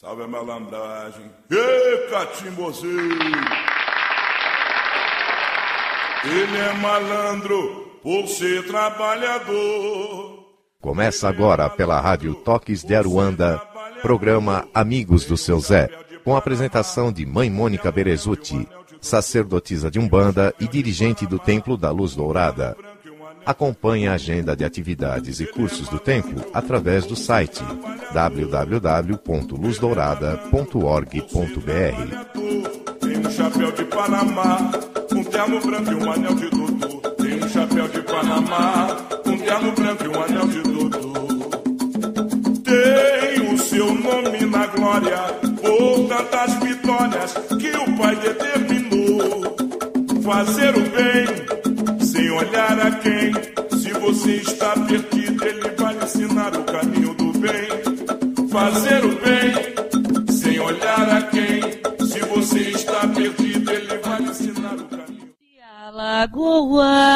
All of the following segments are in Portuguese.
Salve a malandragem. Ê, catimbozeiro! Ele é malandro por ser trabalhador. Começa agora pela Rádio Toques de Aruanda, programa Amigos do Seu Zé, com a apresentação de Mãe Mônica Berezuti, sacerdotisa de Umbanda e dirigente do Templo da Luz Dourada. Acompanhe a agenda de atividades e cursos do templo através do site www.luzdourada.org.br. Tem um chapéu de Panamá, um terno branco e um anel de doutor. Tem um chapéu de Panamá, um terno branco e um anel de doutor. Tem o seu nome na glória, por tantas vitórias que o Pai determinou. Fazer o bem, olhar a quem. Se você está perdido, ele vai ensinar o caminho do bem. Fazer o bem, sem olhar a quem. Se você está perdido, ele vai ensinar o caminho. Alagoas,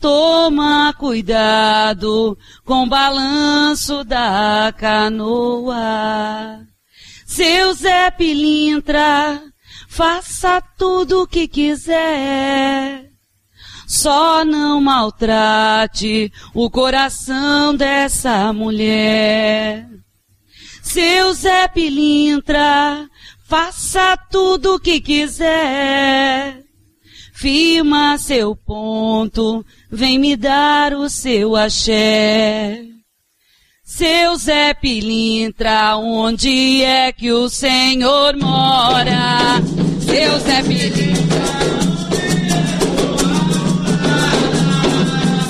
toma cuidado com o balanço da canoa. Seu Zé Pilintra, faça tudo o que quiser. Só não maltrate o coração dessa mulher. Seu Zé Pilintra, faça tudo o que quiser. Firma seu ponto, vem me dar o seu axé. Seu Zé Pilintra, onde é que o Senhor mora? Seu Zé Pilintra.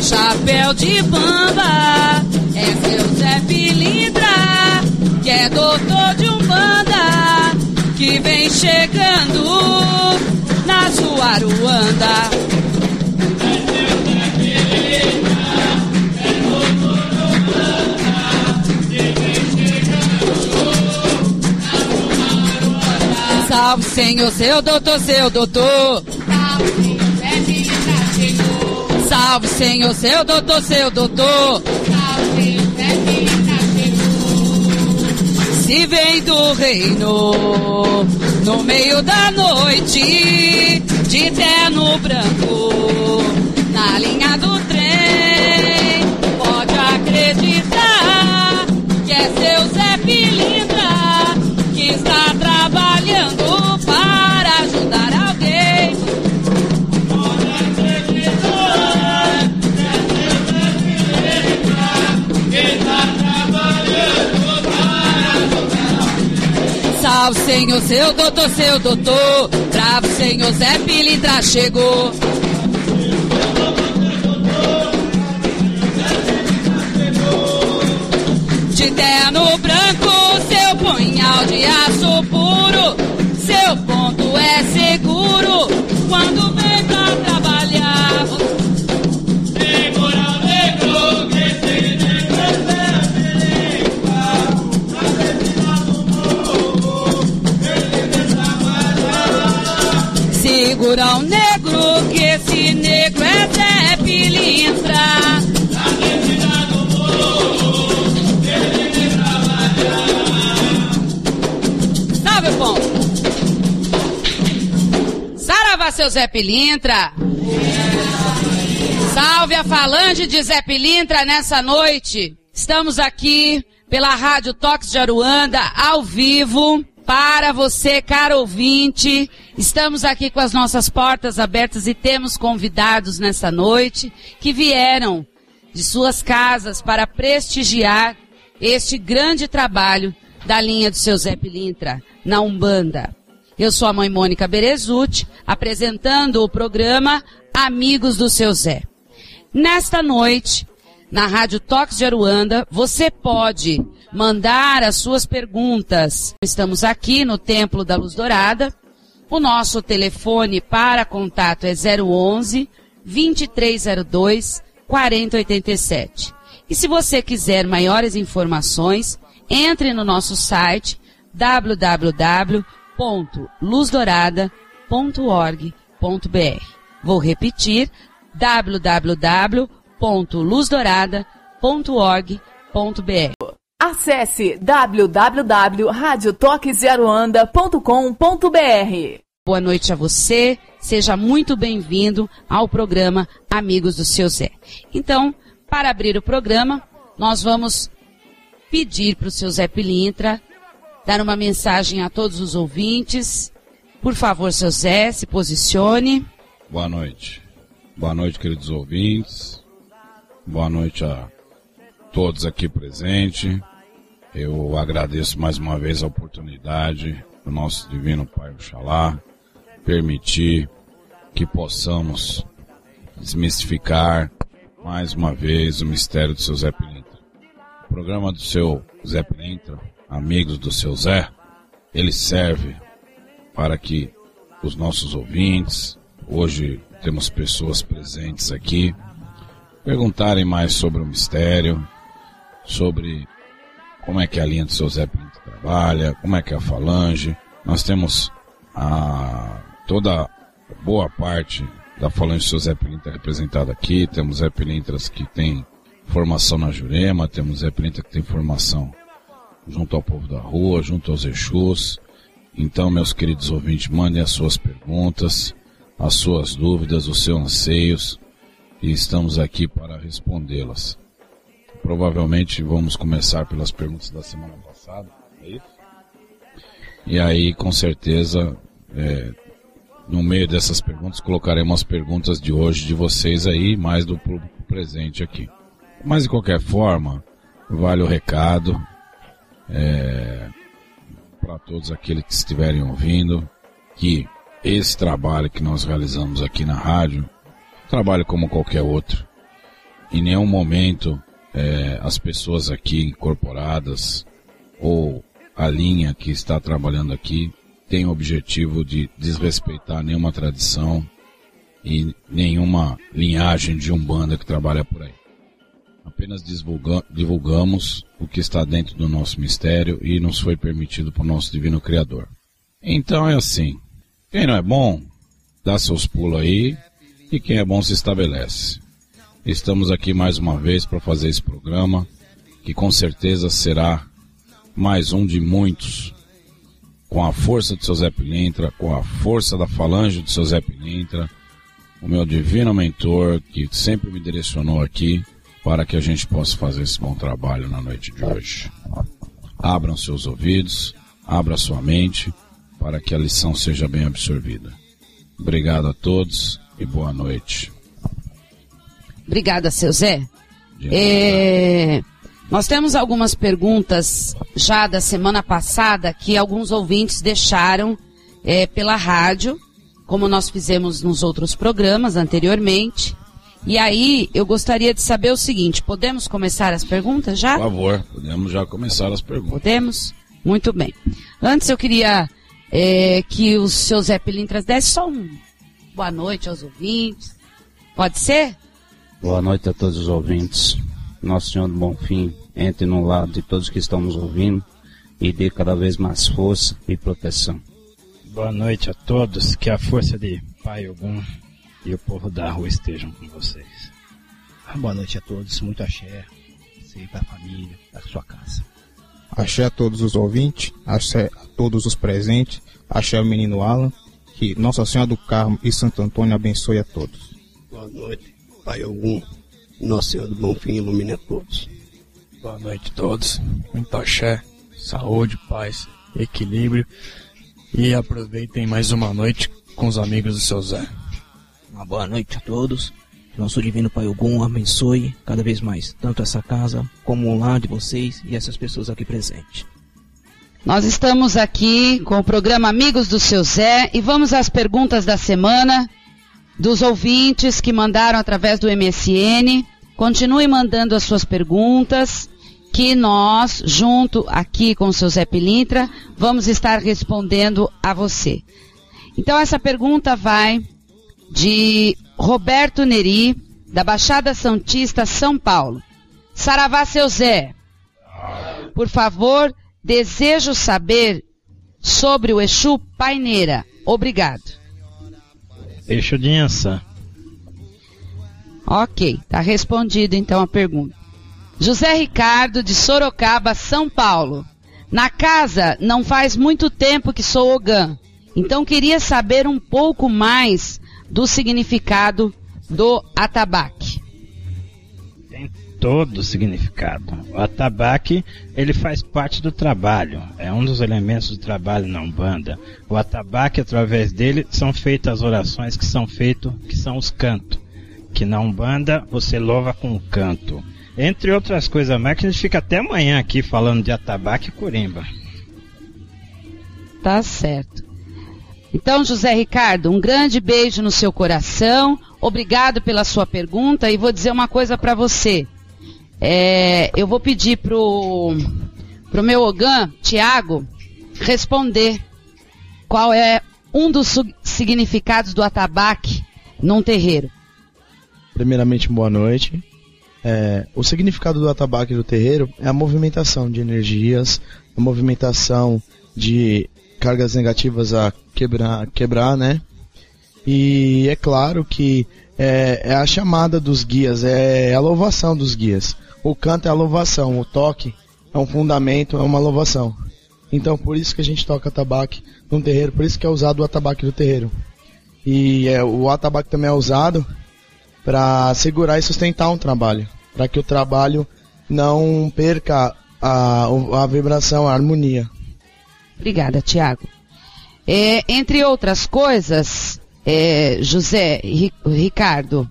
chapéu de bamba? É seu Zé Pilintra, que é doutor de Umbanda, que vem chegando na sua Aruanda. Salve, Senhor, seu doutor, seu doutor. Salve, Senhor, seu doutor, seu doutor. Se vem do reino, no meio da noite, de terno branco, na linha do Salve, Senhor, seu doutor, seu doutor. Bravo, Senhor, Zé Pilintra chegou. De terno branco, seu punhal de aço puro. Seu ponto é seguro quando seu Zé Pilintra. Salve a falange de Zé Pilintra nessa noite. Estamos aqui pela Rádio Toques de Aruanda, ao vivo, para você, caro ouvinte. Estamos aqui com as nossas portas abertas e temos convidados nessa noite que vieram de suas casas para prestigiar este grande trabalho da linha do seu Zé Pilintra, na Umbanda. Eu sou a mãe Mônica Berezutti, apresentando o programa Amigos do Seu Zé. Nesta noite, na Rádio Toques de Aruanda, você pode mandar as suas perguntas. Estamos aqui no Templo da Luz Dourada. O nosso telefone para contato é 011 2302 4087. E se você quiser maiores informações, entre no nosso site www.luzdourada.org.br. Vou repetir www.luzdourada.org.br. Acesse www.radiotoquezeroanda.com.br. Boa noite a você, seja muito bem-vindo ao programa Amigos do Seu Zé. Então, para abrir o programa, nós vamos pedir para o seu Zé Pilintra dar uma mensagem a todos os ouvintes. Por favor, seu Zé, se posicione. Boa noite. Boa noite, queridos ouvintes. Boa noite a todos aqui presentes. Eu agradeço mais uma vez a oportunidade do nosso Divino Pai Oxalá permitir que possamos desmistificar mais uma vez o mistério do seu Zé Pilintra. O programa do seu Zé Pilintra, Amigos do seu Zé, ele serve para que os nossos ouvintes, hoje temos pessoas presentes aqui, perguntarem mais sobre o mistério, sobre como é que a linha do seu Zé Pinto trabalha, como é que é a falange. Nós temos a, toda boa parte da falange do seu Zé Pilintra representada aqui. Temos Zé Pilintras que tem formação na Jurema, temos Zé Pilintra que tem formação junto ao povo da rua, junto aos Exus. Então, meus queridos ouvintes, mandem as suas perguntas, as suas dúvidas, os seus anseios, e estamos aqui para respondê-las. Provavelmente vamos começar pelas perguntas da semana passada, é isso? E aí, com certeza, é, no meio dessas perguntas, colocaremos as perguntas de hoje de vocês aí, mais do público presente aqui. Mas, de qualquer forma, vale o recado é, para todos aqueles que estiverem ouvindo, que esse trabalho que nós realizamos aqui na rádio, trabalho como qualquer outro, em nenhum momento é, as pessoas aqui incorporadas ou a linha que está trabalhando aqui tem o objetivo de desrespeitar nenhuma tradição e nenhuma linhagem de umbanda que trabalha por aí. Apenas divulga divulgamos o que está dentro do nosso mistério e nos foi permitido por nosso divino Criador. Então é assim. Quem não é bom, dá seus pulos aí e quem é bom se estabelece. Estamos aqui mais uma vez para fazer esse programa, que com certeza será mais um de muitos, com a força do seu Zé Pilintra, com a força da falange do seu Zé Pilintra, o meu divino mentor, que sempre me direcionou aqui para que a gente possa fazer esse bom trabalho na noite de hoje. Abram seus ouvidos, abra sua mente, para que a lição seja bem absorvida. Obrigado a todos e boa noite. Obrigada, seu Zé. É, nós temos algumas perguntas já da semana passada que alguns ouvintes deixaram é, pela rádio, como nós fizemos nos outros programas anteriormente. E aí, eu gostaria de saber o seguinte: podemos começar as perguntas já? Por favor, podemos já começar as perguntas. Podemos? Muito bem. Antes eu queria é, que o seu Zé Pilintras desse só um boa noite aos ouvintes. Pode ser? Boa noite a todos os ouvintes. Nosso Senhor do Bonfim entre no lado de todos que estão nos ouvindo e dê cada vez mais força e proteção. Boa noite a todos, que a força de Pai Ogum e o povo da rua estejam com vocês. Boa noite a todos, muito axé, sei para a família, para sua casa. Axé a todos os ouvintes, axé a todos os presentes, axé ao menino Alan, que Nossa Senhora do Carmo e Santo Antônio abençoe a todos. Boa noite, Pai Ogum, Nossa Senhora do Bonfim ilumine a todos. Boa noite a todos, muito axé, saúde, paz, equilíbrio e aproveitem mais uma noite com os amigos do seu Zé. Uma boa noite a todos. Que nosso Divino Pai Ogum abençoe cada vez mais tanto essa casa como o lar de vocês e essas pessoas aqui presentes. Nós estamos aqui com o programa Amigos do Seu Zé e vamos às perguntas da semana dos ouvintes que mandaram através do MSN. Continue mandando as suas perguntas que nós, junto aqui com o seu Zé Pilintra, vamos estar respondendo a você. Então essa pergunta vai de Roberto Neri, da Baixada Santista, São Paulo. Saravá, seu Zé. Por favor, desejo saber sobre o Exu Paineira. Obrigado. Exu de Ançã. Ok, está respondido então a pergunta. José Ricardo, de Sorocaba, São Paulo. Na casa, não faz muito tempo que sou Ogã, então queria saber um pouco mais do significado do atabaque. Tem todo o significado. O atabaque, ele faz parte do trabalho, é um dos elementos do trabalho na Umbanda. O atabaque, através dele, são feitas as orações que são feitas, que são os cantos. Que na Umbanda você louva com o canto. Entre outras coisas mais, que a gente fica até amanhã aqui falando de atabaque e corimba. Tá certo. Então, José Ricardo, um grande beijo no seu coração. Obrigado pela sua pergunta e vou dizer uma coisa para você. É, eu vou pedir pro pro meu Ogã, Tiago, responder qual é um dos significados do atabaque num terreiro. Primeiramente, boa noite. É, o significado do atabaque do terreiro é a movimentação de energias, a movimentação de cargas negativas a quebrar, quebrar, né? E é claro que é, é, a chamada dos guias, é a louvação dos guias. O canto é a louvação, o toque é um fundamento, é uma louvação. Então por isso que a gente toca atabaque no terreiro, por isso que é usado o atabaque do terreiro. E é, o atabaque também é usado para segurar e sustentar um trabalho, para que o trabalho não perca a, a vibração, a harmonia. Obrigada, Tiago. É, entre outras coisas, é, José Ricardo,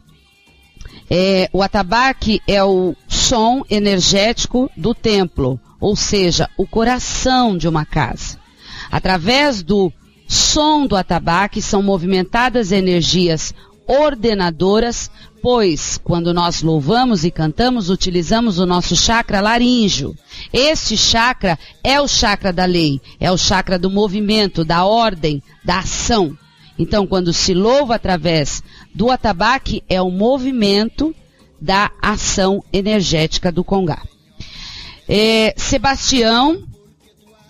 é, o atabaque é o som energético do templo, ou seja, o coração de uma casa. Através do som do atabaque são movimentadas energias ordenadoras, pois quando nós louvamos e cantamos, utilizamos o nosso chakra laríngeo. Este chakra é o chakra da lei, é o chakra do movimento, da ordem, da ação. Então, quando se louva através do atabaque, é o movimento da ação energética do Congá. É, Sebastião,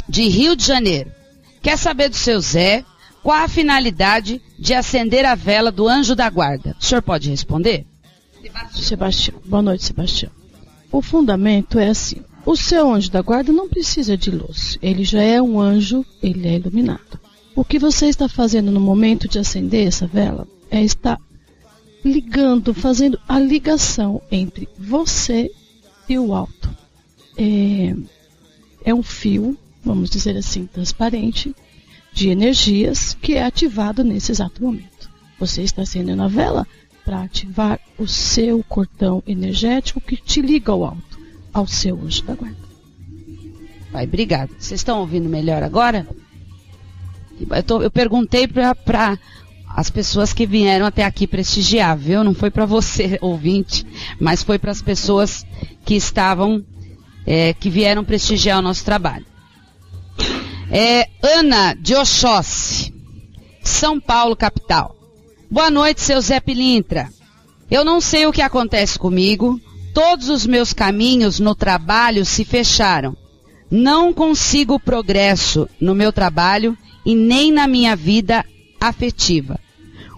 de Rio de Janeiro, quer saber do seu Zé qual a finalidade de acender a vela do anjo da guarda? O senhor pode responder? Sebastião. Boa noite, Sebastião. O fundamento é assim: o seu anjo da guarda não precisa de luz. Ele já é um anjo, ele é iluminado. O que você está fazendo no momento de acender essa vela é estar ligando, fazendo a ligação entre você e o alto. É, é um fio, vamos dizer assim, transparente, de energias que é ativado nesse exato momento. Você está acendendo a vela para ativar o seu cordão energético que te liga ao alto, ao seu anjo da guarda. Pai, obrigado. Vocês estão ouvindo melhor agora? Eu, tô, eu perguntei para as pessoas que vieram até aqui prestigiar, viu? Não foi para você, ouvinte, mas foi para as pessoas que estavam, é, que vieram prestigiar o nosso trabalho. É, Ana de Oxóssi, São Paulo, capital. Boa noite, seu Zé Pilintra. Eu não sei o que acontece comigo. Todos os meus caminhos no trabalho se fecharam. Não consigo progresso no meu trabalho e nem na minha vida afetiva.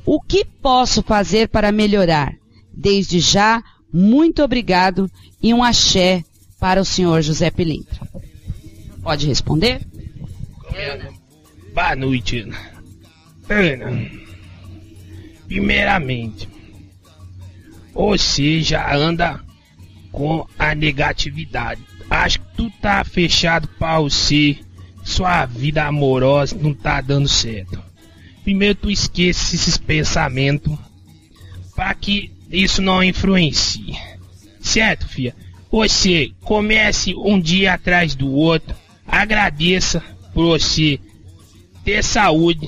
O que posso fazer para melhorar? Desde já, muito obrigado e um axé para o senhor José Pilintra. Pode responder? Boa noite, Ana. Primeiramente, você já anda com a negatividade. Acho que tu tá fechado pra você. Sua vida amorosa não tá dando certo. Primeiro tu esquece esses pensamentos para que isso não influencie. Certo, filha? Você comece um dia atrás do outro, agradeça por você ter saúde,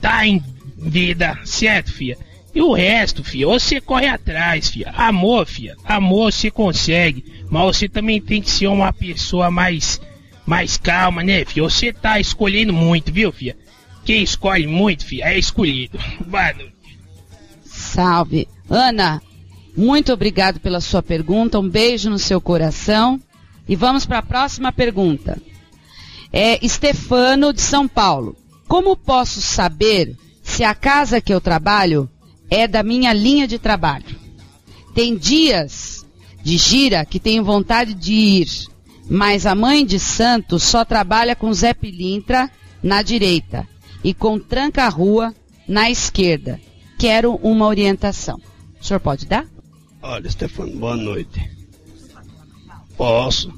tá em vida, certo, filha? E o resto, filha, você corre atrás, filha. Amor, filha, amor você consegue, mas você também tem que ser uma pessoa mais mais calma, né, filha? Você tá escolhendo muito, viu, filha? Quem escolhe muito, filha, é escolhido. Mano. Salve. Ana, muito obrigado pela sua pergunta. Um beijo no seu coração. E vamos para a próxima pergunta. É Stefano de São Paulo. Como posso saber se a casa que eu trabalho é da minha linha de trabalho? Tem dias de gira que tenho vontade de ir, mas a mãe de santo só trabalha com Zé Pilintra na direita e com Tranca-Rua na esquerda. Quero uma orientação. O senhor pode dar? Olha, Stefano, boa noite. Posso?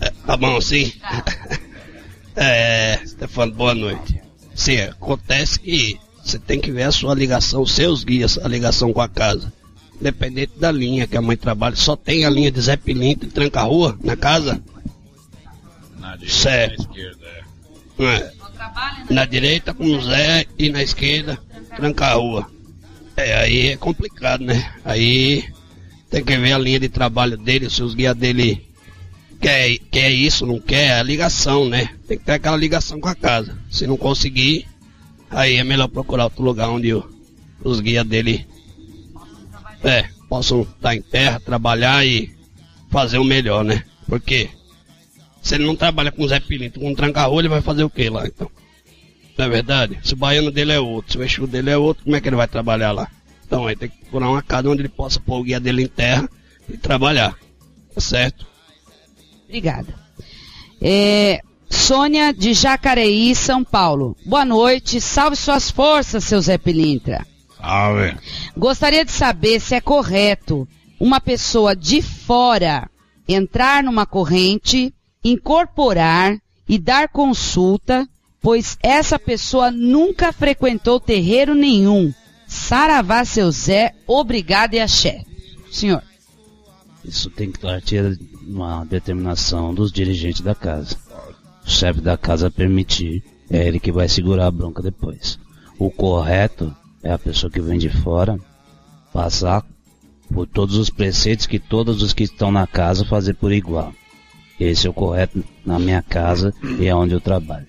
É, tá bom assim? é, Stefano, boa noite. Sim, acontece que você tem que ver a sua ligação, seus guias, a ligação com a casa. Independente da linha que a mãe trabalha, só tem a linha de Zé Pilinto e Tranca-Rua na casa? Na direita Certo. na esquerda, é. É. Na direita com o Zé e na esquerda Tranca-Rua. É, aí é complicado, né? Aí tem que ver a linha de trabalho dele, se os guias dele quer, quer isso, não quer, a ligação, né? Tem que ter aquela ligação com a casa. Se não conseguir, aí é melhor procurar outro lugar onde o- os guias dele é, possam estar em terra, trabalhar e fazer o melhor, né? Porque se ele não trabalha com o Zé Pilinto, com o tranca ele vai fazer o que lá, então? Não é verdade? Se o baiano dele é outro, se o eixo dele é outro, como é que ele vai trabalhar lá? Então aí tem que procurar uma casa onde ele possa pôr o guia dele em terra e trabalhar. Tá certo? Obrigada. É, Sônia de Jacareí, São Paulo. Boa noite. Salve suas forças, seu Zé Pilintra. Salve. Gostaria de saber se é correto uma pessoa de fora entrar numa corrente, incorporar e dar consulta, pois essa pessoa nunca frequentou terreiro nenhum. Saravá, seu Zé, obrigado e axé. Senhor. Isso tem que partir uma determinação dos dirigentes da casa. O chefe da casa permitir, é ele que vai segurar a bronca depois. O correto é a pessoa que vem de fora passar por todos os preceitos que todos os que estão na casa fazer por igual. Esse é o correto na minha casa e é onde eu trabalho.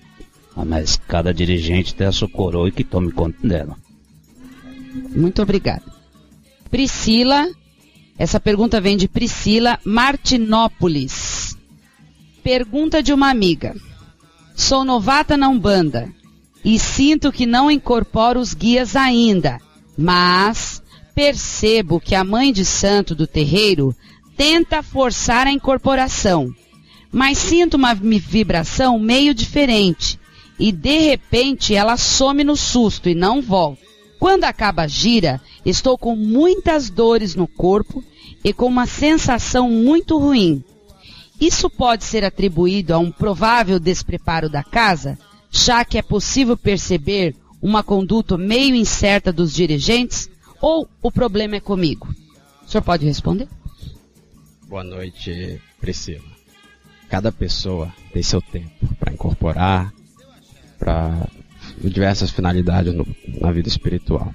Mas cada dirigente tem a sua coroa e que tome conta dela. Muito obrigada. Priscila, essa pergunta vem de Priscila Martinópolis. Pergunta de uma amiga. Sou novata na Umbanda e sinto que não incorporo os guias ainda, mas percebo que a mãe de santo do terreiro tenta forçar a incorporação, mas sinto uma vibração meio diferente e de repente ela some no susto e não volta. Quando acaba a gira, estou com muitas dores no corpo e com uma sensação muito ruim. Isso pode ser atribuído a um provável despreparo da casa, já que é possível perceber uma conduta meio incerta dos dirigentes, ou o problema é comigo? O senhor pode responder? Boa noite, Priscila. Cada pessoa tem seu tempo para incorporar, para diversas finalidades no- na vida espiritual.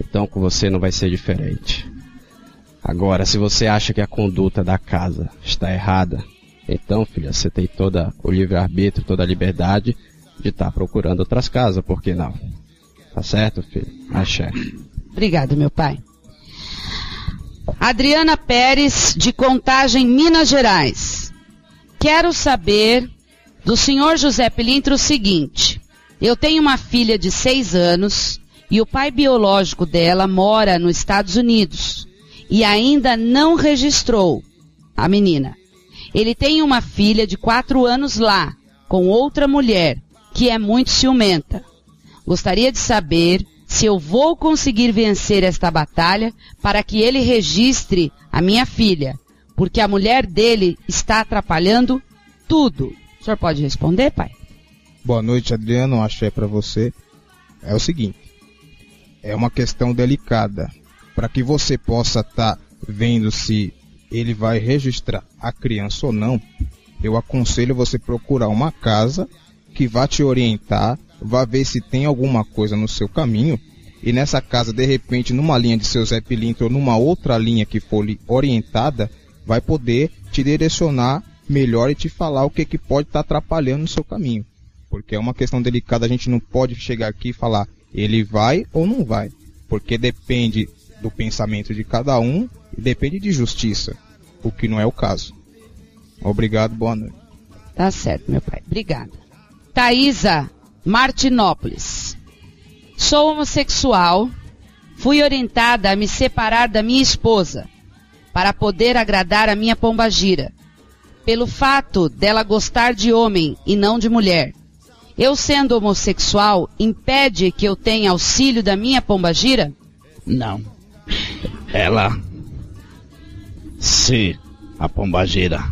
Então com você não vai ser diferente. Agora, se você acha que a conduta da casa está errada, então, filha, você tem toda o livre-arbítrio, toda a liberdade de estar procurando outras casas, por que não? Tá certo, filho? Axé. Obrigado, meu pai. Adriana Pérez, de Contagem, Minas Gerais. Quero saber do senhor José Pilintra o seguinte. Eu tenho uma filha de seis anos e o pai biológico dela mora nos Estados Unidos e ainda não registrou a menina. Ele tem uma filha de quatro anos lá, com outra mulher, que é muito ciumenta. Gostaria de saber se eu vou conseguir vencer esta batalha para que ele registre a minha filha, porque a mulher dele está atrapalhando tudo. O senhor pode responder, pai? Boa noite, Adriano. Um axé para você. É o seguinte: é uma questão delicada. Para que você possa estar vendo se ele vai registrar a criança ou não, eu aconselho você procurar uma casa que vai te orientar, vai ver se tem alguma coisa no seu caminho e nessa casa, de repente, numa linha de seu Zé Pilintra ou numa outra linha que for orientada, vai poder te direcionar melhor e te falar o que, que pode estar tá atrapalhando no seu caminho. Porque é uma questão delicada, a gente não pode chegar aqui e falar ele vai ou não vai. Porque depende do pensamento de cada um e depende de justiça, o que não é o caso. Obrigado, boa noite. Tá certo, meu pai. Obrigada. Thaisa Martinópolis. Sou homossexual. Fui orientada a me separar da minha esposa para poder agradar a minha pombagira. Pelo fato dela gostar de homem e não de mulher. Eu sendo homossexual, impede que eu tenha auxílio da minha pombagira? Não. Ela, se a pombagira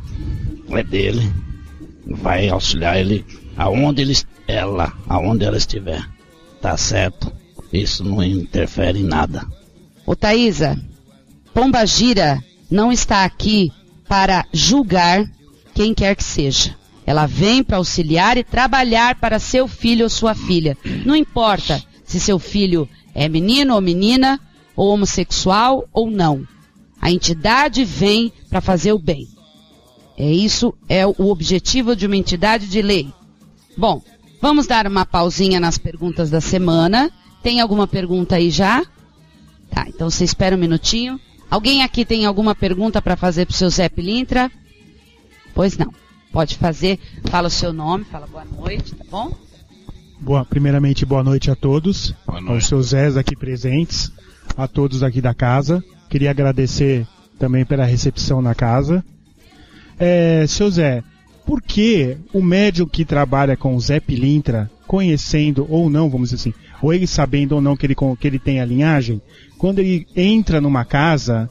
é dele, vai auxiliar ele aonde ele, ela, aonde ela estiver. Tá certo? Isso não interfere em nada. Ô Thaisa, Pombagira não está aqui para julgar quem quer que seja. Ela vem para auxiliar e trabalhar para seu filho ou sua filha. Não importa se seu filho é menino ou menina, ou homossexual ou não. A entidade vem para fazer o bem. É isso é o objetivo de uma entidade de lei. Bom, vamos dar uma pausinha nas perguntas da semana. Tem alguma pergunta aí já? Tá, então você espera um minutinho. Alguém aqui tem alguma pergunta para fazer para o seu Zé Pilintra? Pois não. Pode fazer. Fala o seu nome, fala boa noite, tá bom? Boa, primeiramente, boa noite a todos, boa noite. aos seus Zés aqui presentes, a todos aqui da casa. Queria agradecer também pela recepção na casa. É, seu Zé, por que o médium que trabalha com o Zé Pilintra, conhecendo ou não, vamos dizer assim, ou ele sabendo ou não que ele, que ele tem a linhagem, quando ele entra numa casa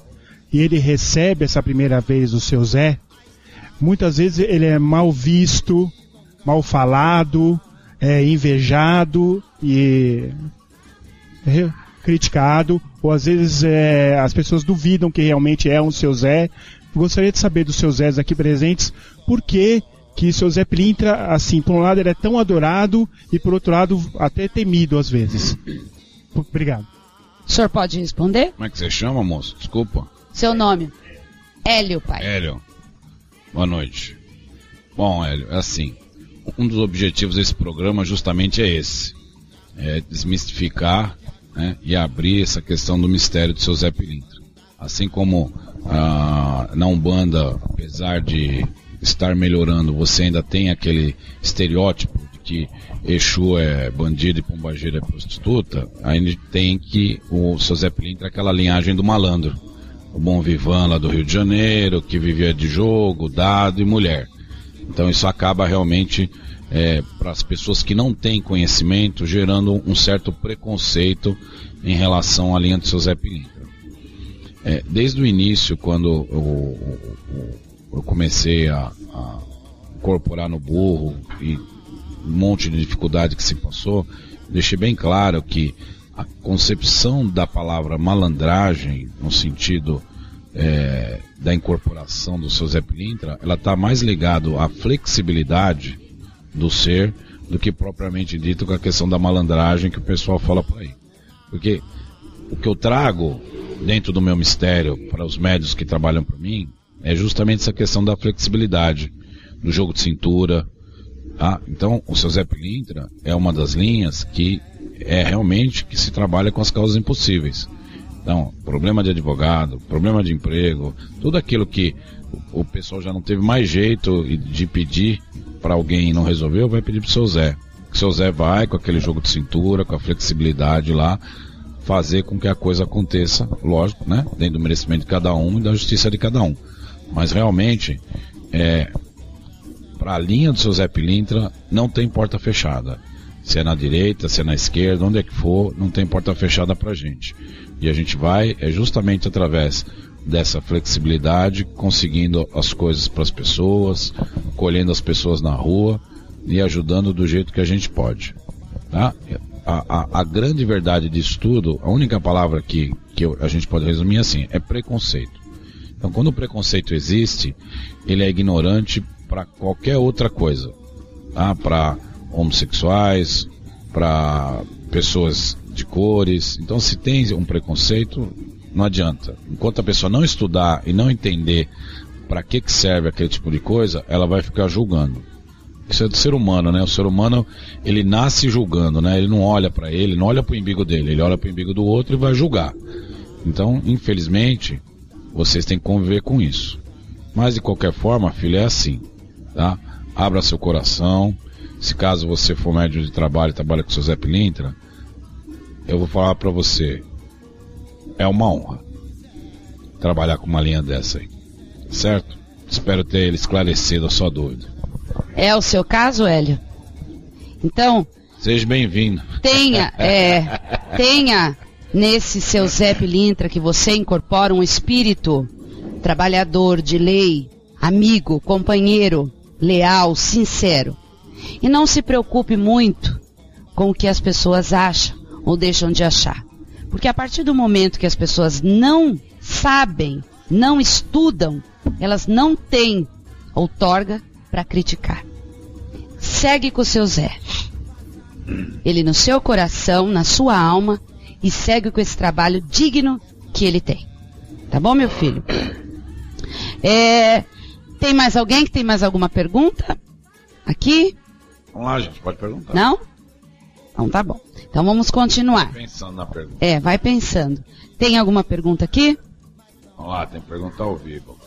e ele recebe essa primeira vez o seu Zé, muitas vezes ele é mal visto, mal falado, é invejado e é, criticado, ou às vezes é, as pessoas duvidam que realmente é um seu Zé. Gostaria de saber dos seus Zés aqui presentes por que que seu Zé Pilintra, assim, por um lado ele é tão adorado e por outro lado até temido às vezes. Obrigado. O senhor pode responder? Como é que você chama, moço? Desculpa. Seu nome? Hélio, pai. Hélio. Boa noite. Bom, Hélio, é assim. Um dos objetivos desse programa justamente é esse. É desmistificar né, e abrir essa questão do mistério do seu Zé Pilintra. Assim como ah, na Umbanda, apesar de estar melhorando, você ainda tem aquele estereótipo de que Exu é bandido e Pombagira é prostituta, ainda tem que o seu Zé Pilintra é aquela linhagem do malandro. O bom vivan lá do Rio de Janeiro, que vivia de jogo, dado e mulher. Então isso acaba realmente é, para as pessoas que não têm conhecimento, gerando um certo preconceito em relação à linha do seu Zé Pilintra. É, desde o início, quando eu, eu, eu comecei a, a, incorporar no burro e um monte de dificuldade que se passou, deixei bem claro que a concepção da palavra malandragem, no sentido é, da incorporação do seu Zé Pilintra, ela está mais ligado à flexibilidade do ser do que propriamente dito com a questão da malandragem que o pessoal fala por aí. Porque o que eu trago dentro do meu mistério para os médios que trabalham para mim é justamente essa questão da flexibilidade, do jogo de cintura. Tá? Então, o seu Zé Pilintra é uma das linhas que é realmente que se trabalha com as causas impossíveis. Então, problema de advogado, problema de emprego, tudo aquilo que o, pessoal já não teve mais jeito de pedir para alguém e não resolveu, vai pedir para o seu Zé. O seu Zé vai com aquele jogo de cintura, com a flexibilidade lá, fazer com que a coisa aconteça, lógico, né? Dentro do merecimento de cada um e da justiça de cada um. Mas realmente, é, para a linha do seu Zé Pilintra, não tem porta fechada. Se é na direita, se é na esquerda, onde é que for, não tem porta fechada para gente. E a gente vai é justamente através dessa flexibilidade, conseguindo as coisas para as pessoas, colhendo as pessoas na rua e ajudando do jeito que a gente pode. Tá? a, a, a, grande verdade disso tudo, a única palavra que, que eu, a gente pode resumir assim, é preconceito. Então, quando o preconceito existe, ele é ignorante para qualquer outra coisa. Tá? Para homossexuais, para pessoas de cores. Então, se tem um preconceito, não adianta. Enquanto a pessoa não estudar e não entender para que, que serve aquele tipo de coisa, ela vai ficar julgando. Isso é do ser humano, né? O ser humano, ele nasce julgando, né? Ele não olha para ele, não olha para o umbigo dele, ele olha para o umbigo do outro e vai julgar. Então, infelizmente, vocês têm que conviver com isso. Mas de qualquer forma, filho, é assim, tá? Abra seu coração. Se caso você for médium de trabalho e trabalha com o seu Zé Pilintra, eu vou falar para você, é uma honra trabalhar com uma linha dessa aí, certo? Espero ter esclarecido a sua dúvida. É o seu caso, Hélio? Então. Seja bem-vindo. Tenha, é, tenha nesse seu Zé Pilintra que você incorpora um espírito trabalhador de lei, amigo, companheiro, leal, sincero. E não se preocupe muito com o que as pessoas acham ou deixam de achar. Porque a partir do momento que as pessoas não sabem, não estudam, elas não têm outorga para criticar. Segue com o seu Zé. Ele no seu coração, na sua alma, e segue com esse trabalho digno que ele tem. Tá bom, meu filho? É, tem mais alguém que tem mais alguma pergunta? Aqui? Vamos lá, gente, pode perguntar. Não? Então tá bom. Então vamos continuar. Pensando na pergunta. É, vai pensando. Tem alguma pergunta aqui? Vamos lá, tem pergunta ao vivo.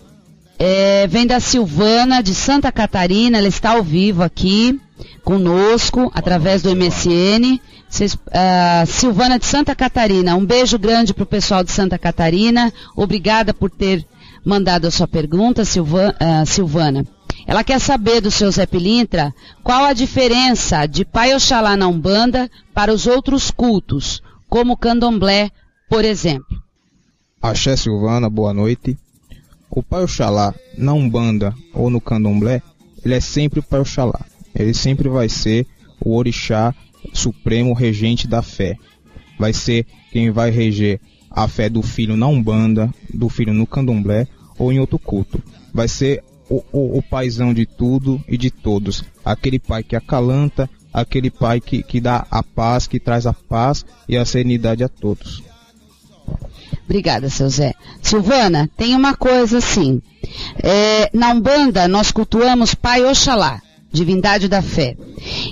É, vem da Silvana de Santa Catarina, ela está ao vivo aqui conosco através do MSN. Uh, Silvana de Santa Catarina, um beijo grande para o pessoal de Santa Catarina. Obrigada por ter mandado a sua pergunta, uh, Silvana. Ela quer saber do seu Zé Pilintra qual a diferença de Pai Oxalá na Umbanda para os outros cultos, como o Candomblé, por exemplo. Axé Silvana, boa noite. O Pai Oxalá na Umbanda ou no Candomblé, ele é sempre o Pai Oxalá. Ele sempre vai ser o orixá supremo regente da fé. Vai ser quem vai reger a fé do filho na Umbanda, do filho no Candomblé ou em outro culto. Vai ser o, o, o paizão de tudo e de todos. Aquele pai que acalanta, aquele pai que, que dá a paz, que traz a paz e a serenidade a todos. Obrigada, seu Zé. Silvana, tem uma coisa assim. É, na Umbanda, nós cultuamos Pai Oxalá, divindade da fé.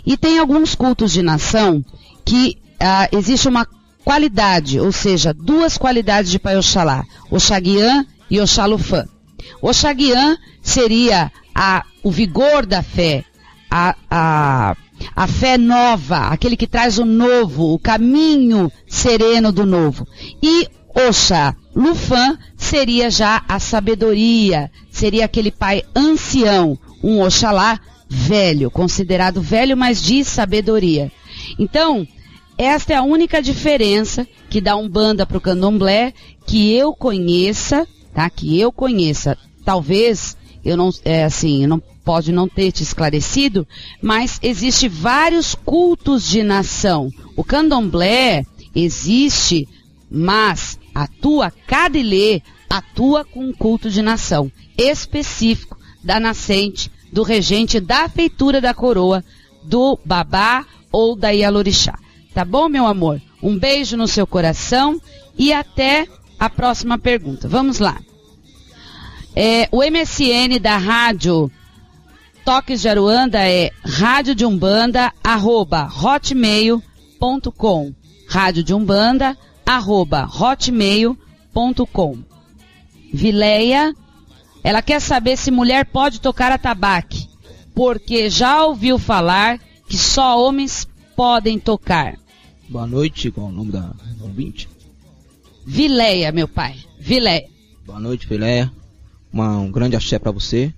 E tem alguns cultos de nação que ah, existe uma qualidade, ou seja, duas qualidades de Pai Oxalá, Oxaguian e Oxalufã. Oxaguian seria a, o vigor da fé, a, a, a fé nova, aquele que traz o novo, o caminho sereno do novo. E Oxa, Lufan seria já a sabedoria, seria aquele pai ancião, um Oxalá velho, considerado velho, mas de sabedoria. Então, esta é a única diferença que dá um banda para o candomblé que eu conheça, tá? Que eu conheça. Talvez eu não, é assim, não pode não ter te esclarecido, mas existe vários cultos de nação. O candomblé existe, mas atua, cada ilê atua com um culto de nação específico da nascente, do regente, da feitura da coroa, do babá ou da Ialorixá. Tá bom, meu amor? Um beijo no seu coração e até a próxima pergunta. Vamos lá. É, o MSN da rádio Toques de Aruanda é rádio de umbanda arroba hotmail.com rádio de umbanda arroba hotmail.com. Vileia, ela quer saber se mulher pode tocar atabaque, porque já ouviu falar que só homens podem tocar. Boa noite, qual é o nome da ouvinte? Vileia, meu pai. Vileia. Boa noite, Vileia. Uma, um grande axé para você.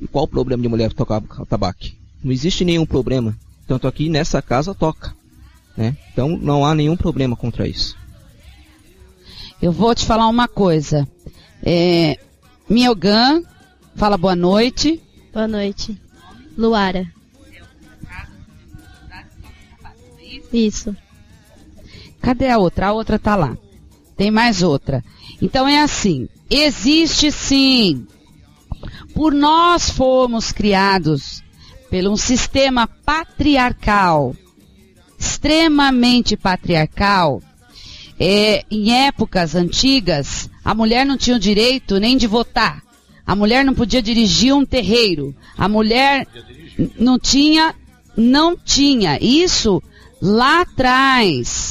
E qual o problema de mulher tocar atabaque? Não existe nenhum problema. Tanto aqui nessa casa toca. Né? Então não há nenhum problema contra isso. Eu vou te falar uma coisa. É, Miogan, fala boa noite. Boa noite. Luara. Isso. Cadê a outra? A outra tá lá. Tem mais outra. Então é assim. Existe sim. Por nós fomos criados por um sistema patriarcal, extremamente patriarcal, é, em épocas antigas, a mulher não tinha o direito nem de votar. A mulher não podia dirigir um terreiro. A mulher não tinha, não tinha. Isso lá atrás.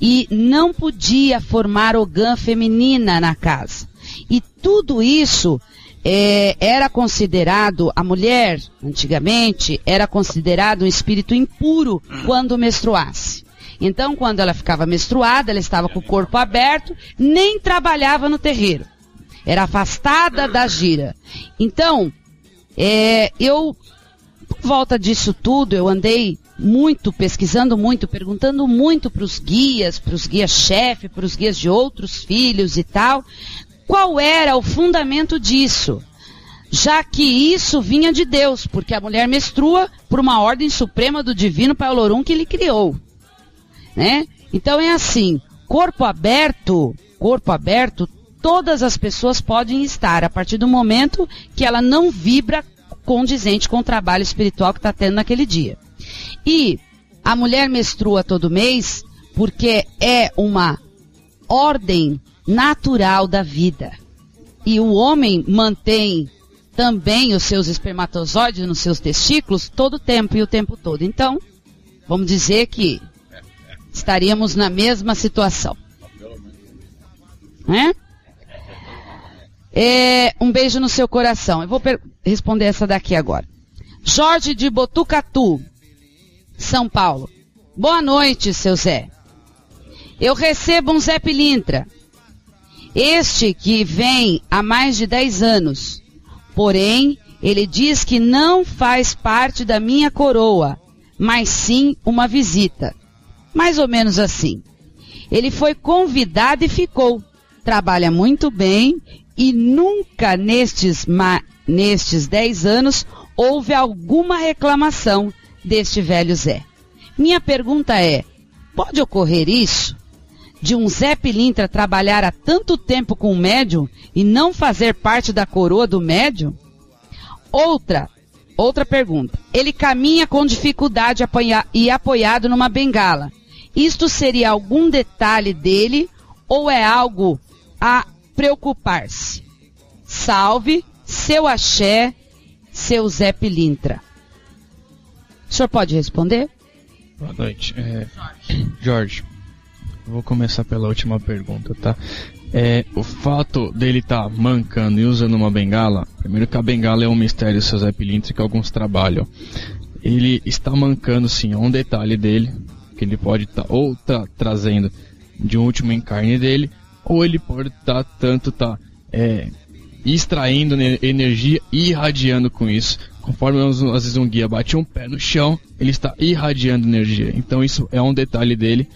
E não podia formar ogã feminina na casa. E tudo isso é, era considerado, a mulher, antigamente, era considerado um espírito impuro quando menstruasse. Então, quando ela ficava menstruada, ela estava com o corpo aberto, nem trabalhava no terreiro. Era afastada da gira. Então, é, eu, volta disso tudo, eu andei muito, pesquisando muito, perguntando muito para os guias, para os guias-chefe, para os guias de outros filhos e tal, qual era o fundamento disso? Já que isso vinha de Deus, porque a mulher menstrua por uma ordem suprema do divino Paulorum que ele criou né? Então é assim, corpo aberto, corpo aberto, todas as pessoas podem estar a partir do momento que ela não vibra condizente com o trabalho espiritual que está tendo naquele dia. E a mulher menstrua todo mês porque é uma ordem natural da vida. E o homem mantém também os seus espermatozoides nos seus testículos todo o tempo e o tempo todo. Então, vamos dizer que estaríamos na mesma situação. Né? É, um beijo no seu coração. Eu vou responder essa daqui agora. Jorge de Botucatu, São Paulo. Boa noite, seu Zé. Eu recebo um Zé Pilintra. Este que vem há mais de 10 anos. Porém, ele diz que não faz parte da minha coroa, mas sim uma visita. Mais ou menos assim. Ele foi convidado e ficou. Trabalha muito bem e nunca nestes, nestes 10 anos houve alguma reclamação deste velho Zé. Minha pergunta é: pode ocorrer isso? De um Zé Pilintra trabalhar há tanto tempo com o médium e não fazer parte da coroa do médium? Outra, outra pergunta. Ele caminha com dificuldade e apoiado numa bengala. Isto seria algum detalhe dele ou é algo a preocupar-se? Salve, seu axé, seu Zé Pilintra. O senhor pode responder? Boa noite. É, Jorge, vou começar pela última pergunta, tá? É, o fato dele estar tá mancando e usando uma bengala, primeiro que a bengala é um mistério, seu Zé Pilintra, que alguns trabalham. Ele está mancando sim, é um detalhe dele, que ele pode estar tá, ou tá trazendo de um último encarne dele, ou ele pode estar tá, tanto tá é, extraindo energia e irradiando com isso. Conforme às vezes um guia bate um pé no chão, ele está irradiando energia. Então isso é um detalhe dele.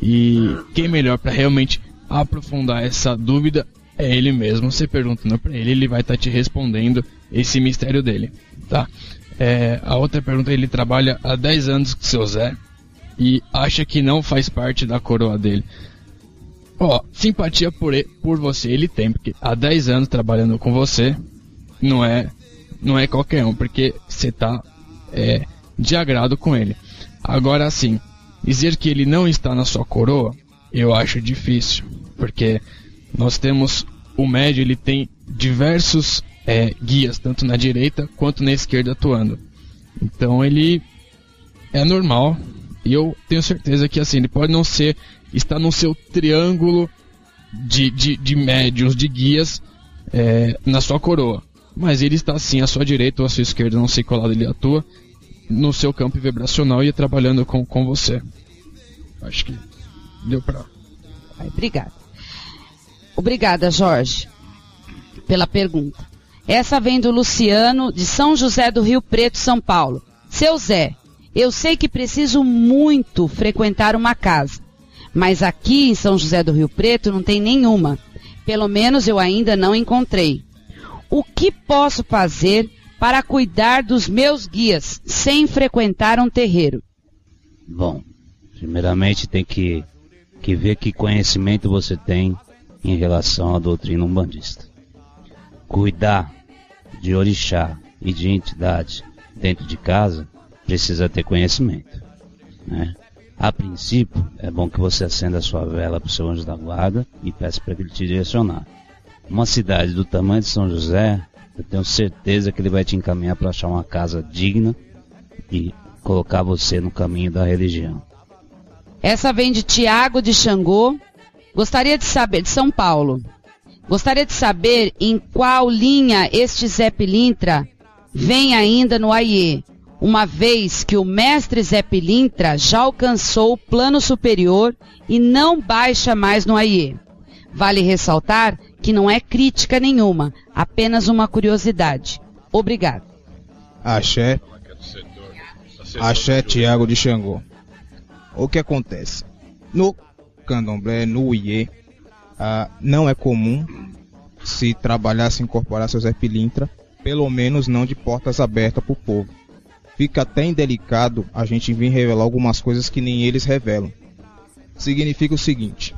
E quem melhor para realmente aprofundar essa dúvida é ele mesmo. Você perguntando para ele, ele vai estar tá te respondendo esse mistério dele, tá? É, a outra pergunta, ele trabalha há 10 anos com seu Zé e acha que não faz parte da coroa dele. Ó, simpatia por, ele, por você ele tem, porque há 10 anos trabalhando com você não é não é qualquer um, porque você tá é, de agrado com ele. Agora sim, dizer que ele não está na sua coroa, eu acho difícil, porque nós temos o médio, ele tem diversos é, guias, tanto na direita quanto na esquerda atuando. Então ele é normal e eu tenho certeza que assim, ele pode não ser, está no seu triângulo de, de, de médios, de guias é, na sua coroa. Mas ele está assim à sua direita ou à sua esquerda, não sei qual lado ele atua, no seu campo vibracional e trabalhando com, com você. Acho que deu pra. Obrigada. Obrigada, Jorge, pela pergunta. Essa vem do Luciano, de São José do Rio Preto, São Paulo. Seu Zé, eu sei que preciso muito frequentar uma casa, mas aqui em São José do Rio Preto não tem nenhuma. Pelo menos eu ainda não encontrei. O que posso fazer para cuidar dos meus guias sem frequentar um terreiro? Bom, primeiramente tem que, que ver que conhecimento você tem em relação à doutrina umbandista. Cuidar de orixá e de entidade dentro de casa, precisa ter conhecimento. Né? A princípio, é bom que você acenda a sua vela para o seu anjo da guarda e peça para ele te direcionar. Uma cidade do tamanho de São José, eu tenho certeza que ele vai te encaminhar para achar uma casa digna e colocar você no caminho da religião. Essa vem de Tiago de Xangô. Gostaria de saber, de São Paulo. Gostaria de saber em qual linha este Zé Pilintra vem ainda no AIE, uma vez que o mestre Zé Pilintra já alcançou o plano superior e não baixa mais no AIE. Vale ressaltar que não é crítica nenhuma, apenas uma curiosidade. Obrigado. Axé. Axé Tiago de Xangô. O que acontece? No candomblé, no IE, ah, não é comum se trabalhar, se incorporar seu Zé Pilintra, pelo menos não de portas abertas para o povo. Fica até indelicado a gente vir revelar algumas coisas que nem eles revelam. Significa o seguinte: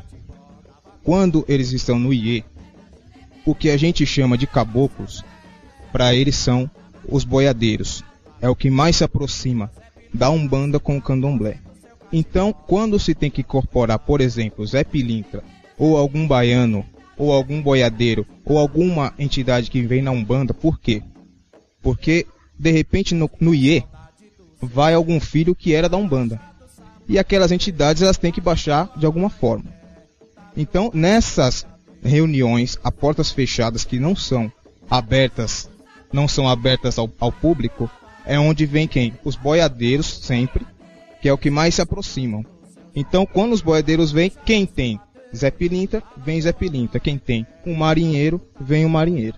quando eles estão no IE, o que a gente chama de caboclos, para eles são os boiadeiros. É o que mais se aproxima da Umbanda com o candomblé. Então, quando se tem que incorporar, por exemplo, Zé Pilintra, ou algum baiano, ou algum boiadeiro, ou alguma entidade que vem na Umbanda, por quê? Porque, de repente, no, no IE, vai algum filho que era da Umbanda. E aquelas entidades, elas têm que baixar de alguma forma. Então, nessas reuniões a portas fechadas que não são abertas, não são abertas ao, ao público, é onde vem quem? Os boiadeiros sempre, que é o que mais se aproximam. Então, quando os boiadeiros vêm, quem tem Zé Pilintra, vem Zé Pilintra. Quem tem um marinheiro, vem o um marinheiro.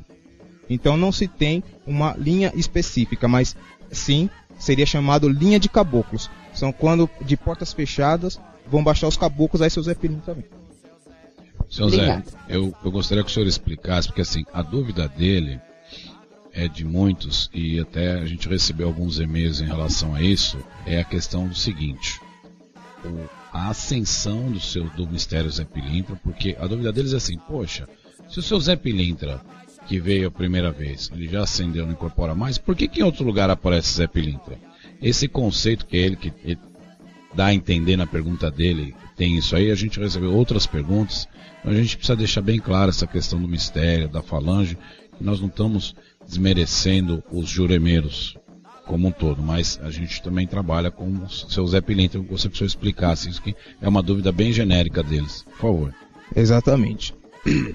Então não se tem uma linha específica, mas sim seria chamado linha de caboclos. São quando de portas fechadas vão baixar os caboclos, aí seu Zé Pilintra também. Seu Zé, eu, eu gostaria que o senhor explicasse, porque assim, a dúvida dele é de muitos, e até a gente recebeu alguns e-mails em relação a isso, é a questão do seguinte. O, a ascensão do seu do mistério Zé Pilintra, porque a dúvida deles é assim, poxa, se o seu Zé Pilintra, que veio a primeira vez, ele já acendeu, não incorpora mais, por que, que em outro lugar aparece Zé Pilintra? Esse conceito que ele, que ele dá a entender na pergunta dele, tem isso aí, a gente recebeu outras perguntas, então a gente precisa deixar bem clara essa questão do mistério, da falange, que nós não estamos desmerecendo os juremeiros, como um todo, mas a gente também trabalha com o seu Zé Pilintra, você precisa explicar, assim, isso que é uma dúvida bem genérica deles, por favor. Exatamente.